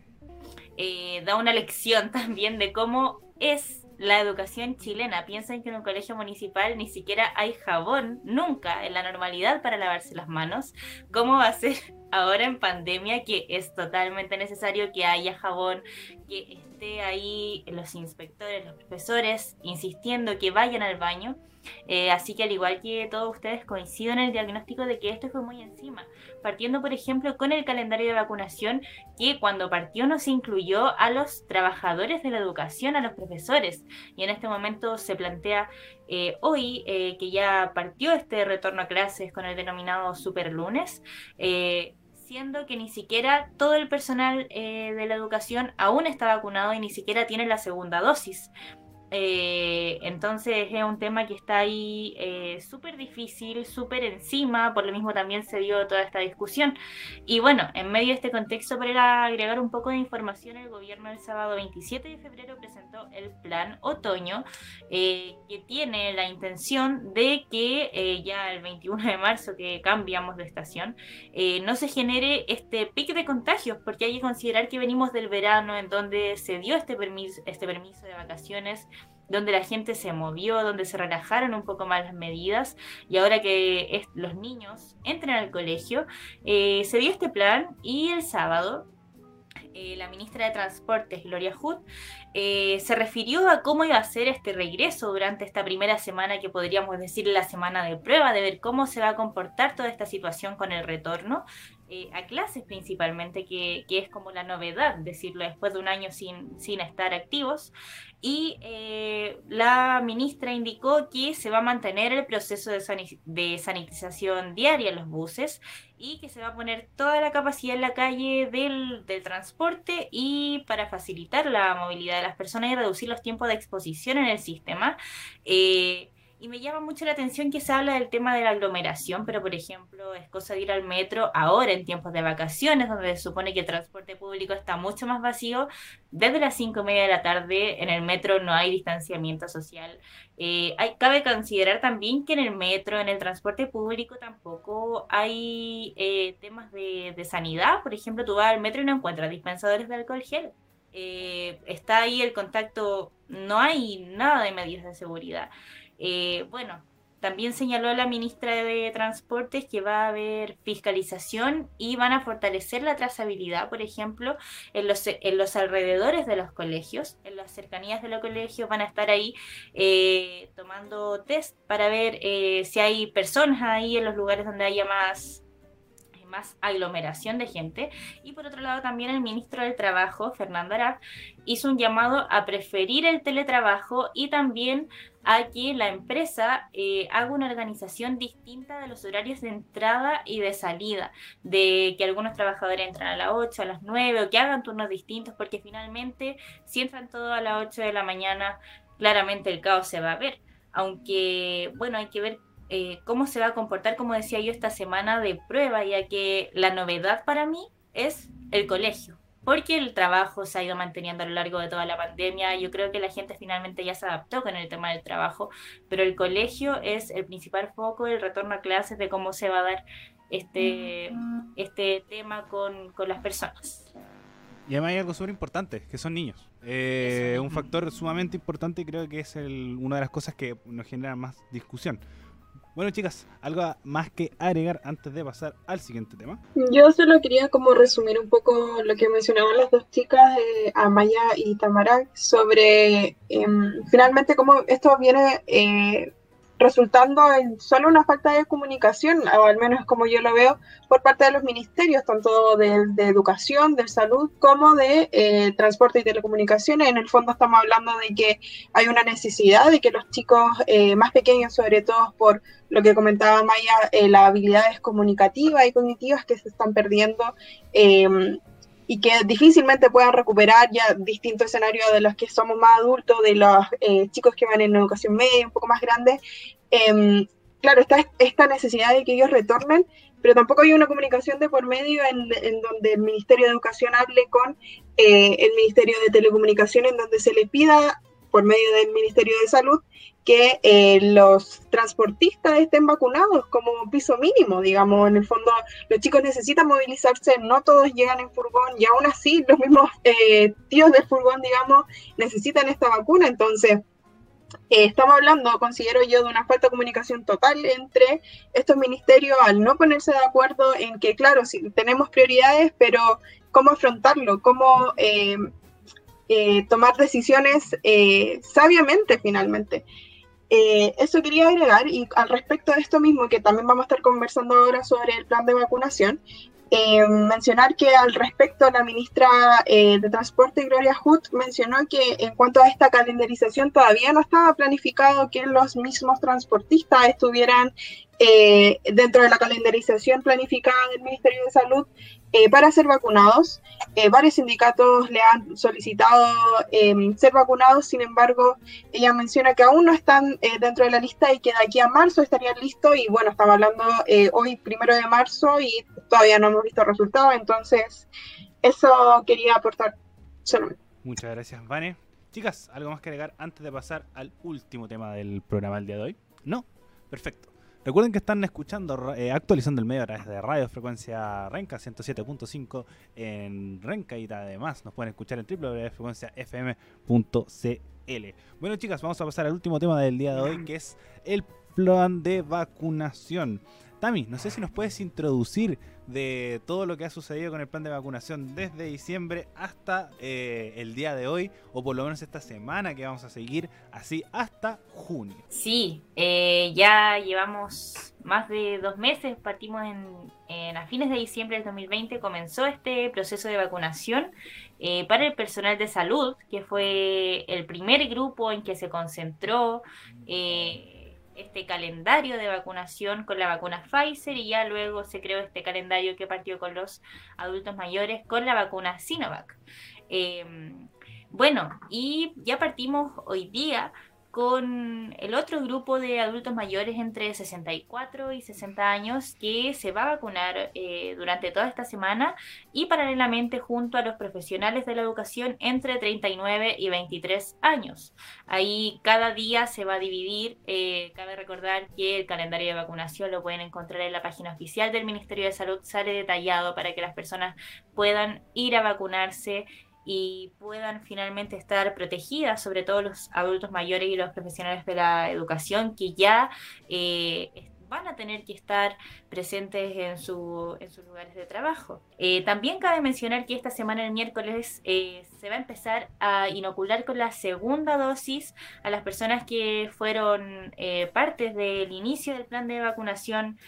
eh, da una lección también de cómo es la educación chilena. Piensen que en un colegio municipal ni siquiera hay jabón, nunca, en la normalidad para lavarse las manos. ¿Cómo va a ser ahora en pandemia que es totalmente necesario que haya jabón, que esté ahí los inspectores, los profesores insistiendo que vayan al baño? Eh, así que al igual que todos ustedes coincido en el diagnóstico de que esto fue muy encima, partiendo por ejemplo con el calendario de vacunación que cuando partió no se incluyó a los trabajadores de la educación, a los profesores, y en este momento se plantea eh, hoy eh, que ya partió este retorno a clases con el denominado super lunes, siendo que ni siquiera todo el personal de la educación aún está vacunado y ni siquiera tiene la segunda dosis. Eh, entonces es un tema que está ahí eh, súper difícil, súper encima, por lo mismo también se dio toda esta discusión. Y bueno, en medio de este contexto, para agregar un poco de información, el gobierno el sábado 27 de febrero presentó el plan otoño, eh, que tiene la intención de que ya el 21 de marzo, que cambiamos de estación, no se genere este pique de contagios, porque hay que considerar que venimos del verano en donde se dio este permiso, este permiso de vacaciones donde la gente se movió, donde se relajaron un poco más las medidas y ahora que los niños entran al colegio, eh, se dio este plan y el sábado eh, la ministra de Transportes, Gloria Hood, eh, se refirió a cómo iba a ser este regreso durante esta primera semana, que podríamos decir la semana de prueba, de ver cómo se va a comportar toda esta situación con el retorno. Eh, a clases principalmente, que, es como la novedad, decirlo, después de un año sin, sin estar activos. Y eh, la ministra indicó que se va a mantener el proceso de, de sanitización diaria en los buses y que se va a poner toda la capacidad en la calle del, del transporte y para facilitar la movilidad de las personas y reducir los tiempos de exposición en el sistema. Eh, y me llama mucho la atención que se habla del tema de la aglomeración, pero por ejemplo es cosa de ir al metro ahora en tiempos de vacaciones, donde se supone que el transporte público está mucho más vacío. Desde las cinco y media de la tarde en el metro no hay distanciamiento social. Eh, hay, cabe considerar también que en el metro, en el transporte público tampoco hay eh, temas de, sanidad. Por ejemplo, tú vas al metro y no encuentras dispensadores de alcohol gel. Eh, está ahí el contacto, no hay nada de medidas de seguridad. Eh, bueno, también señaló la ministra de Transportes que va a haber fiscalización y van a fortalecer la trazabilidad, por ejemplo, en los, en los alrededores de los colegios, en las cercanías de los colegios van a estar ahí eh, tomando test para ver eh, si hay personas ahí en los lugares donde haya más más aglomeración de gente. Y por otro lado, también el ministro del Trabajo, Fernando Araf, hizo un llamado a preferir el teletrabajo y también a que la empresa eh, haga una organización distinta de los horarios de entrada y de salida, de que algunos trabajadores entran a las 8, a las 9 o que hagan turnos distintos, porque finalmente si entran todos a las 8 de la mañana, claramente el caos se va a ver. Aunque, bueno, hay que ver eh, cómo se va a comportar, como decía yo, esta semana de prueba, ya que la novedad para mí es el colegio porque el trabajo se ha ido manteniendo a lo largo de toda la pandemia. Yo creo que la gente finalmente ya se adaptó con el tema del trabajo, pero el colegio es el principal foco del retorno a clases de cómo se va a dar este, este tema con, las personas. Y además hay algo súper importante, que son niños. Eh, un factor sumamente importante y creo que es una de las cosas que nos genera más discusión. Bueno, chicas, ¿algo más que agregar antes de pasar al siguiente tema? Yo solo quería como resumir un poco lo que mencionaban las dos chicas, eh, Amaya y Tamara, sobre em, finalmente cómo esto viene eh, resultando en solo una falta de comunicación, o al menos como yo lo veo, por parte de los ministerios, tanto de, educación, de salud, como de eh, transporte y telecomunicaciones. En el fondo estamos hablando de que hay una necesidad de que los chicos eh, más pequeños, sobre todo por lo que comentaba Maya, eh, las habilidades comunicativas y cognitivas que se están perdiendo, y que difícilmente puedan recuperar ya distintos escenarios de los que somos más adultos, de los eh, chicos que van en educación media, un poco más grande. Em, claro, está esta necesidad de que ellos retornen, pero tampoco hay una comunicación de por medio en, donde el Ministerio de Educación hable con eh, el Ministerio de Telecomunicaciones, en donde se le pida por medio del Ministerio de Salud que eh, los transportistas estén vacunados como piso mínimo, digamos, en el fondo los chicos necesitan movilizarse, no todos llegan en furgón y aún así los mismos eh, tíos del furgón, digamos, necesitan esta vacuna, entonces... Eh, estamos hablando, considero yo, de una falta de comunicación total entre estos ministerios al no ponerse de acuerdo en que, claro, sí, tenemos prioridades, pero cómo afrontarlo, cómo tomar decisiones sabiamente finalmente. Eh, eso quería agregar y al respecto de esto mismo, que también vamos a estar conversando ahora sobre el plan de vacunación, eh, mencionar que al respecto la ministra eh, de Transporte, Gloria Hood, mencionó que en cuanto a esta calendarización todavía no estaba planificado que los mismos transportistas estuvieran dentro de la calendarización planificada del Ministerio de Salud eh, para ser vacunados. Eh, varios sindicatos le han solicitado em, ser vacunados, sin embargo, ella menciona que aún no están eh, dentro de la lista y que de aquí a marzo estarían listos. Y bueno, estamos hablando hoy, primero de marzo, y todavía no hemos visto resultados, entonces eso quería aportar. Muchas gracias, Vane. Chicas, ¿algo más que agregar antes de pasar al último tema del programa del día de hoy? No, perfecto. Recuerden que están escuchando, eh, actualizando el medio a través de Radio Frecuencia Renca 107.5 en Renca y además nos pueden escuchar en www.frecuenciafm.cl. Bueno chicas, vamos a pasar al último tema del día de hoy que es el plan de vacunación. Tami, no sé si nos puedes introducir de todo lo que ha sucedido con el plan de vacunación desde diciembre hasta eh, el día de hoy, o por lo menos esta semana que vamos a seguir así hasta junio. Sí, eh, ya llevamos más de dos meses, partimos en, a fines de diciembre del 2020, comenzó este proceso de vacunación eh, para el personal de salud, que fue el primer grupo en que se concentró este calendario de vacunación con la vacuna Pfizer y ya luego se creó este calendario que partió con los adultos mayores con la vacuna Sinovac. Em, bueno, y ya partimos hoy día con el otro grupo de adultos mayores entre 64 y 60 años que se va a vacunar eh, durante toda esta semana y paralelamente junto a los profesionales de la educación entre 39 y 23 años. Ahí cada día se va a dividir, eh, cabe recordar que el calendario de vacunación lo pueden encontrar en la página oficial del Ministerio de Salud, sale detallado para que las personas puedan ir a vacunarse y puedan finalmente estar protegidas, sobre todo los adultos mayores y los profesionales de la educación que ya eh, van a tener que estar presentes en, su, en sus lugares de trabajo. Eh, también cabe mencionar que esta semana, el miércoles, eh, se va a empezar a inocular con la segunda dosis a las personas que fueron partes del inicio del plan de vacunación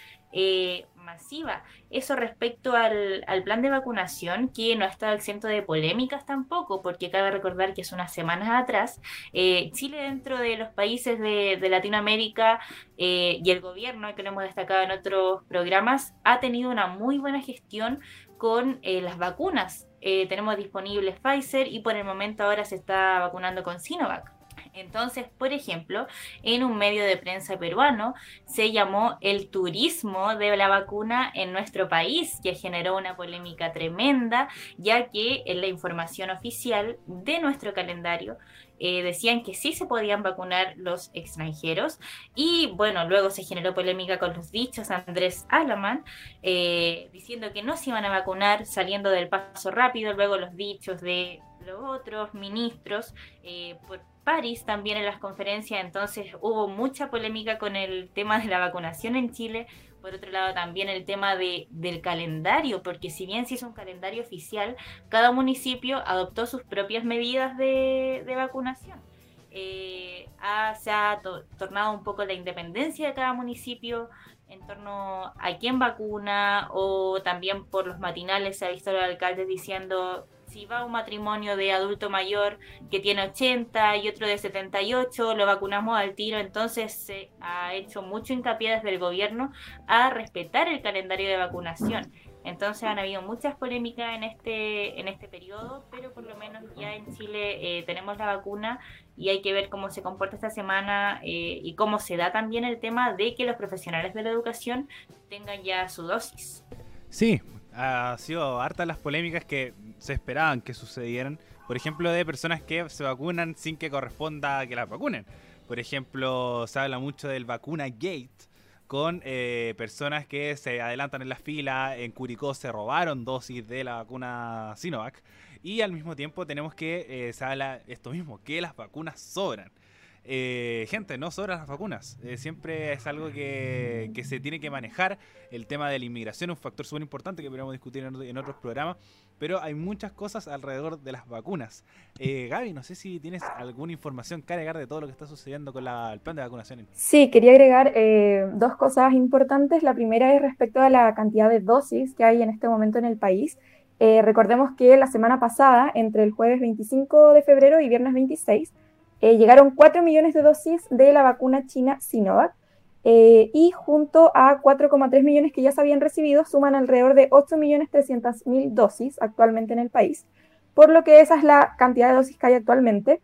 masiva. Eso respecto al, plan de vacunación, que no ha estado exento de polémicas tampoco, porque cabe recordar que es unas semanas atrás, eh, Chile dentro de los países de, Latinoamérica eh, y el gobierno, que lo hemos destacado en otros programas, ha tenido una muy buena gestión con eh, las vacunas. tenemos disponibles Pfizer y por el momento ahora se está vacunando con Sinovac. Entonces, por ejemplo, en un medio de prensa peruano se llamó el turismo de la vacuna en nuestro país, que generó una polémica tremenda, ya que en la información oficial de nuestro calendario eh, decían que sí se podían vacunar los extranjeros. Y bueno, luego se generó polémica con los dichos Andrés Alaman eh, diciendo que no se iban a vacunar saliendo del paso rápido, luego los dichos de los otros ministros eh, por París también en las conferencias, entonces hubo mucha polémica con el tema de la vacunación en Chile. Por otro lado, también el tema de, del calendario, porque si bien se hizo un calendario oficial, cada municipio adoptó sus propias medidas de, vacunación. eh, se ha tornado un poco la independencia de cada municipio en torno a quién vacuna o también por los matinales se ha visto los alcaldes diciendo si va un matrimonio de adulto mayor que tiene 80 y otro de 78, lo vacunamos al tiro, entonces se ha hecho mucho hincapié desde el gobierno a respetar el calendario de vacunación. Entonces han habido muchas polémicas en este, en este periodo, pero por lo menos ya en Chile eh, tenemos la vacuna y hay que ver cómo se comporta esta semana eh, y cómo se da también el tema de que los profesionales de la educación tengan ya su dosis. Sí, ha sido hartas las polémicas que se esperaban que sucedieran. Por ejemplo, de personas que se vacunan sin que corresponda que las vacunen. Por ejemplo, se habla mucho del vacuna gate con eh, personas que se adelantan en la fila. En Curicó se robaron dosis de la vacuna Sinovac. Y al mismo tiempo tenemos que, eh, se habla esto mismo, que las vacunas sobran. Eh, gente, no sobran las vacunas. Eh, siempre es algo que, se tiene que manejar. El tema de la inmigración es un factor súper importante que podríamos discutir en, otros programas. Pero hay muchas cosas alrededor de las vacunas. Eh, Gaby, no sé si tienes alguna información que agregar de todo lo que está sucediendo con el plan de vacunación. Sí, quería agregar eh, dos cosas importantes. La primera es respecto a la cantidad de dosis que hay en este momento en el país. recordemos que la semana pasada, entre el jueves 25 de febrero y viernes 26, eh, llegaron 4 millones de dosis de la vacuna china Sinovac eh, y junto a 4,3 millones que ya se habían recibido suman alrededor de 8 millones 300 mil dosis actualmente en el país, por lo que esa es la cantidad de dosis que hay actualmente.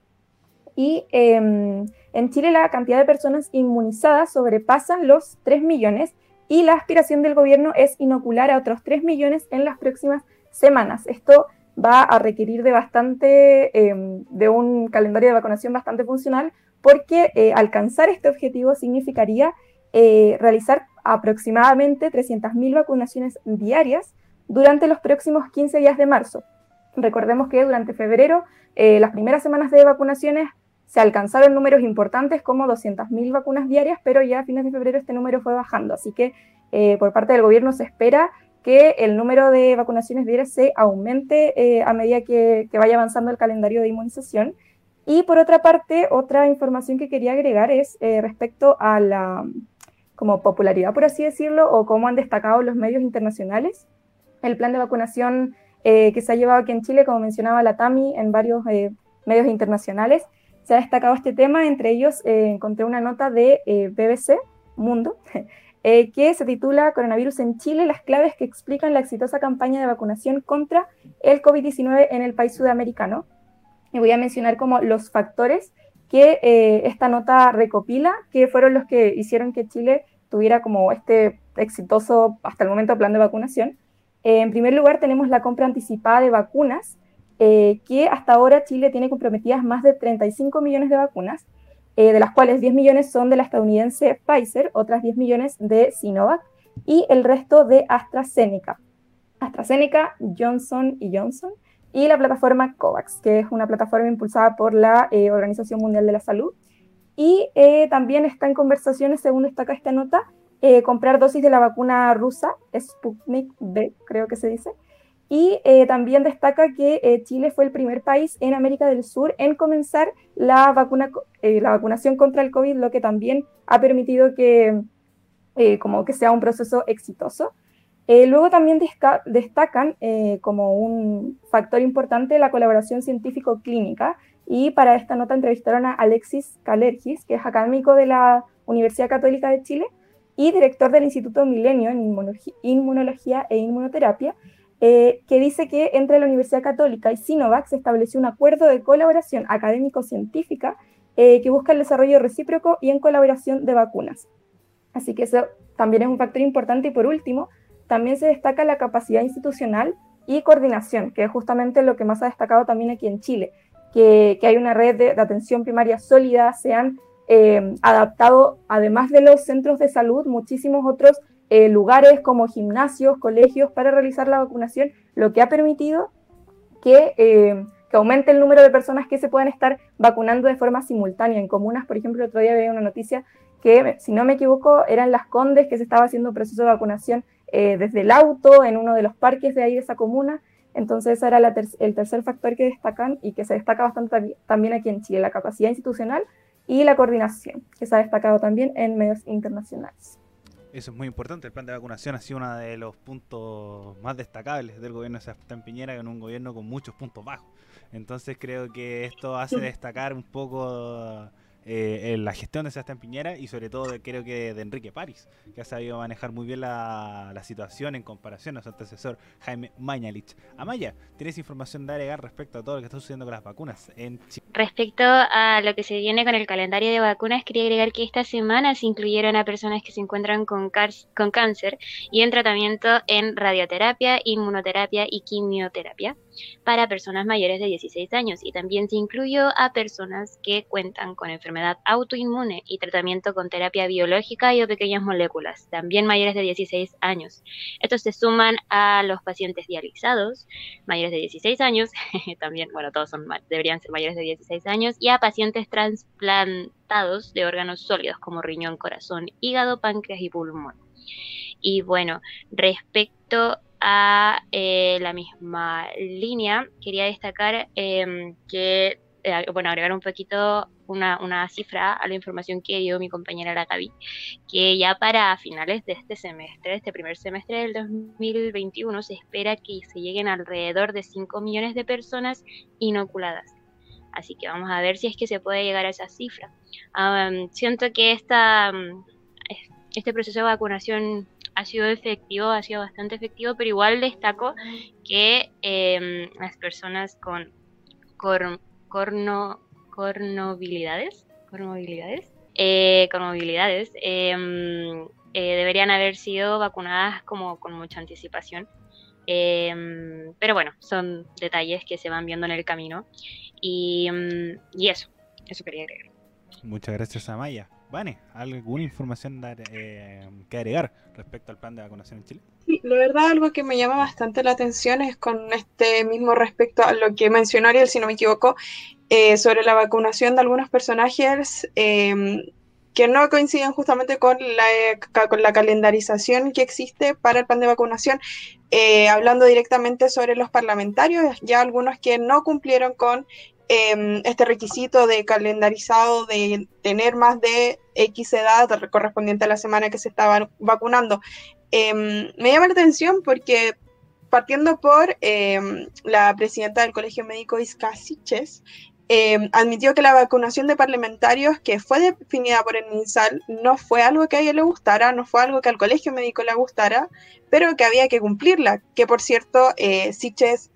Y em, en Chile la cantidad de personas inmunizadas sobrepasan los 3 millones y la aspiración del gobierno es inocular a otros 3 millones en las próximas semanas. Esto va a requerir de bastante, em, de un calendario de vacunación bastante funcional, porque eh, alcanzar este objetivo significaría eh, realizar aproximadamente 300.000 vacunaciones diarias durante los próximos 15 días de marzo. Recordemos que durante febrero, eh, las primeras semanas de vacunaciones se alcanzaron números importantes como 200.000 vacunas diarias, pero ya a fines de febrero este número fue bajando. Así que por parte del gobierno se espera que el número de vacunaciones diarias se aumente eh, a medida que, vaya avanzando el calendario de inmunización. Y por otra parte, otra información que quería agregar es eh, respecto a la como popularidad, por así decirlo, o cómo han destacado los medios internacionales. El plan de vacunación eh, que se ha llevado aquí en Chile, como mencionaba la TAMI, en varios medios internacionales, se ha destacado este tema. Entre ellos encontré una nota de BBC Mundo, Eh, que se titula Coronavirus en Chile, las claves que explican la exitosa campaña de vacunación contra el COVID-19 en el país sudamericano. Y voy a mencionar como los factores que eh, esta nota recopila, que fueron los que hicieron que Chile tuviera como este exitoso hasta el momento plan de vacunación. Eh, en primer lugar, tenemos la compra anticipada de vacunas, que hasta ahora Chile tiene comprometidas más de 35 millones de vacunas, eh, de las cuales 10 millones son de la estadounidense Pfizer, otras 10 millones de Sinovac y el resto de AstraZeneca. AstraZeneca, Johnson y Johnson y la plataforma COVAX, que es una plataforma impulsada por la eh, Organización Mundial de la Salud. Y eh, también está en conversaciones, según destaca esta nota, comprar dosis de la vacuna rusa, Sputnik V, creo que se dice, y eh, también destaca que eh, Chile fue el primer país en América del Sur en comenzar la, vacuna, eh, la vacunación contra el COVID, lo que también ha permitido que, como que sea un proceso exitoso. Luego también destacan como un factor importante la colaboración científico-clínica y para esta nota entrevistaron a Alexis Calergis, que es académico de la Universidad Católica de Chile y director del Instituto Milenio en Inmunología e Inmunoterapia, eh, que dice que entre la Universidad Católica y Sinovac se estableció un acuerdo de colaboración académico-científica eh, que busca el desarrollo recíproco y en colaboración de vacunas. Así que eso también es un factor importante. Y por último, también se destaca la capacidad institucional y coordinación, que es justamente lo que más ha destacado también aquí en Chile, que, hay una red de, atención primaria sólida, se han eh, adaptado, además de los centros de salud, muchísimos otros eh, lugares como gimnasios, colegios para realizar la vacunación, lo que ha permitido que, eh, que, aumente el número de personas que se pueden estar vacunando de forma simultánea. En comunas, por ejemplo, el otro día veía una noticia que, si no me equivoco, eran las Condes que se estaba haciendo proceso de vacunación eh, desde el auto en uno de los parques de ahí de esa comuna. Entonces ese era el tercer factor que destacan y que se destaca bastante también aquí en Chile, la capacidad institucional y la coordinación, que se ha destacado también en medios internacionales. Eso es muy importante. El plan de vacunación ha sido uno de los puntos más destacables del gobierno de Sebastián Piñera, en un gobierno con muchos puntos bajos. Entonces creo que esto hace destacar un poco eh, en la gestión de Sebastián Piñera y sobre todo creo que de Enrique París, que ha sabido manejar muy bien la, situación en comparación a su antecesor Jaime Mañalich. Amaya, ¿tienes información de agregar respecto a todo lo que está sucediendo con las vacunas en Chile? Respecto a lo que se viene con el calendario de vacunas, quería agregar que esta semana se incluyeron a personas que se encuentran con, con cáncer y en tratamiento en radioterapia, inmunoterapia y quimioterapia para personas mayores de 16 años y también se incluyó a personas que cuentan con enfermedad autoinmune y tratamiento con terapia biológica y o pequeñas moléculas, también mayores de 16 años. Estos se suman a los pacientes dializados, mayores de 16 años, también, bueno, todos son, deberían ser mayores de 16 años, y a pacientes trasplantados de órganos sólidos como riñón, corazón, hígado, páncreas y pulmón. Y bueno, respecto a eh, la misma línea, quería destacar em, que, eh, bueno, agregar un poquito una, una, cifra a la información que dio mi compañera la Gaby, que ya para finales de este semestre, este primer semestre del 2021, se espera que se lleguen alrededor de 5 millones de personas inoculadas. Así que vamos a ver si es que se puede llegar a esa cifra. siento que esta, este proceso de vacunación ha sido efectivo, ha sido bastante efectivo, pero igual destaco que em, las personas con cor, corno, cornobilidades, cornobilidades, eh, em, eh, deberían haber sido vacunadas como con mucha anticipación. Em, pero bueno, son detalles que se van viendo en el camino. Y, y eso, eso quería agregar. Muchas gracias, Amaya. Vane, ¿alguna información eh, que agregar respecto al plan de vacunación en Chile? Sí, la verdad algo que me llama bastante la atención es con este mismo respecto a lo que mencionó Ariel, si no me equivoco, eh, sobre la vacunación de algunos personajes em, que no coinciden justamente con la, con la calendarización que existe para el plan de vacunación, eh, hablando directamente sobre los parlamentarios, ya algunos que no cumplieron con Em, este requisito de calendarizado de tener más de X edad correspondiente a la semana que se estaba vacunando. Em, me llama la atención porque partiendo por em, la presidenta del Colegio Médico Isca Siches, admitió que la vacunación de parlamentarios que fue definida por el MinSal no fue algo que a ella le gustara, no fue algo que al Colegio Médico le gustara, pero que había que cumplirla, que por cierto, eh, Siches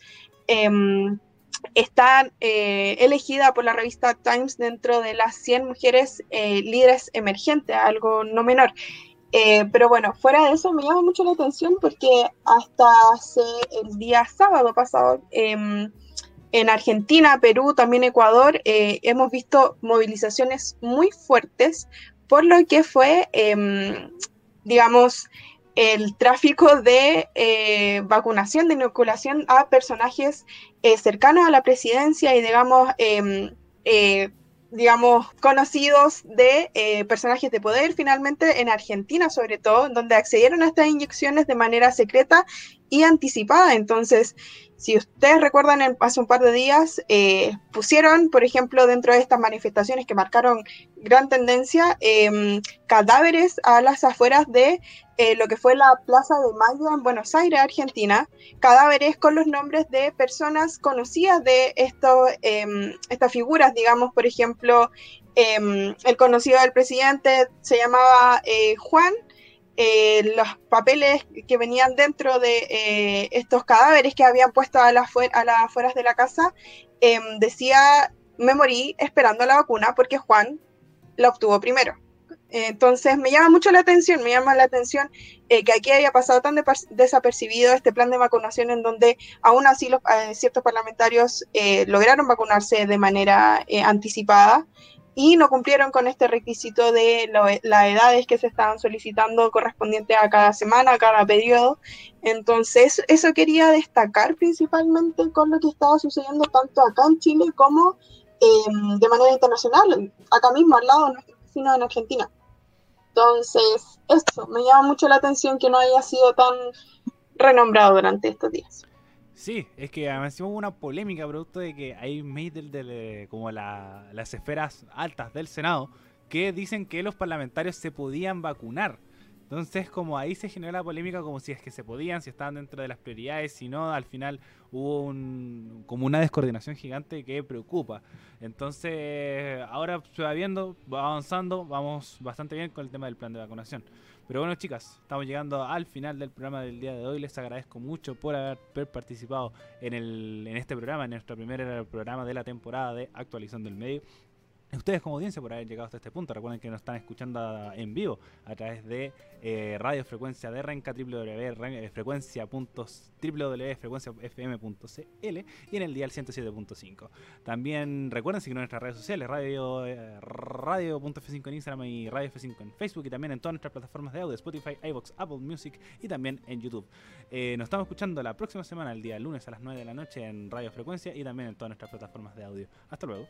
está eh, elegida por la revista Times dentro de las 100 mujeres eh, líderes emergentes, algo no menor. Eh, pero bueno, fuera de eso me llama mucho la atención porque hasta hace el día sábado pasado em, en Argentina, Perú, también Ecuador, hemos visto movilizaciones muy fuertes por lo que fue, em, digamos, el tráfico de eh, vacunación, de inoculación a personajes eh, cercanos a la presidencia y, digamos, em, eh, digamos, conocidos de personajes de poder, finalmente en Argentina sobre todo, donde accedieron a estas inyecciones de manera secreta y anticipada. Entonces, si ustedes recuerdan, hace un par de días pusieron, por ejemplo, dentro de estas manifestaciones que marcaron gran tendencia, em, cadáveres a las afueras de eh, lo que fue la Plaza de Mayo en Buenos Aires, Argentina, cadáveres con los nombres de personas conocidas de esto, em, estas figuras, digamos, por ejemplo, em, el conocido del presidente se llamaba eh, Juan, eh, los papeles que venían dentro de estos cadáveres que habían puesto a las, a afueras de la casa, em, decía, me morí esperando la vacuna porque Juan la obtuvo primero. Entonces me llama mucho la atención, me llama la atención eh, que aquí haya pasado tan desapercibido este plan de vacunación en donde aún así los, eh, ciertos parlamentarios eh, lograron vacunarse de manera anticipada y no cumplieron con este requisito de las edades que se estaban solicitando correspondiente a cada semana, a cada periodo. Entonces eso quería destacar principalmente con lo que estaba sucediendo tanto acá en Chile como de manera internacional, acá mismo al lado de en Argentina. Entonces, esto me llama mucho la atención que no haya sido tan renombrado durante estos días. Sí, es que además hubo una polémica producto de que hay mails de, como las esferas altas del Senado que dicen que los parlamentarios se podían vacunar. Entonces, como ahí se generó la polémica, como si es que se podían, si estaban dentro de las prioridades, si no, al final hubo un, como una descoordinación gigante que preocupa. Entonces, ahora se va viendo, va avanzando, vamos bastante bien con el tema del plan de vacunación. Pero bueno, chicas, estamos llegando al final del programa del día de hoy. Les agradezco mucho por haber, participado en, el, en este programa, en nuestro primer programa de la temporada de Actualizando el Medio ustedes como audiencia por haber llegado hasta este punto. Recuerden que nos están escuchando en vivo a través de eh, Radio Frecuencia de Renca, www.frecuencia.fm.cl y en el dial 107.5. También recuerden seguirnos en nuestras redes sociales, radio eh, radio.f5 en Instagram y Radio F5 en Facebook y también en todas nuestras plataformas de audio, Spotify, iVoox, Apple Music y también en YouTube. Eh, nos estamos escuchando la próxima semana, el día lunes a las 9 de la noche en Radio Frecuencia y también en todas nuestras plataformas de audio. Hasta luego.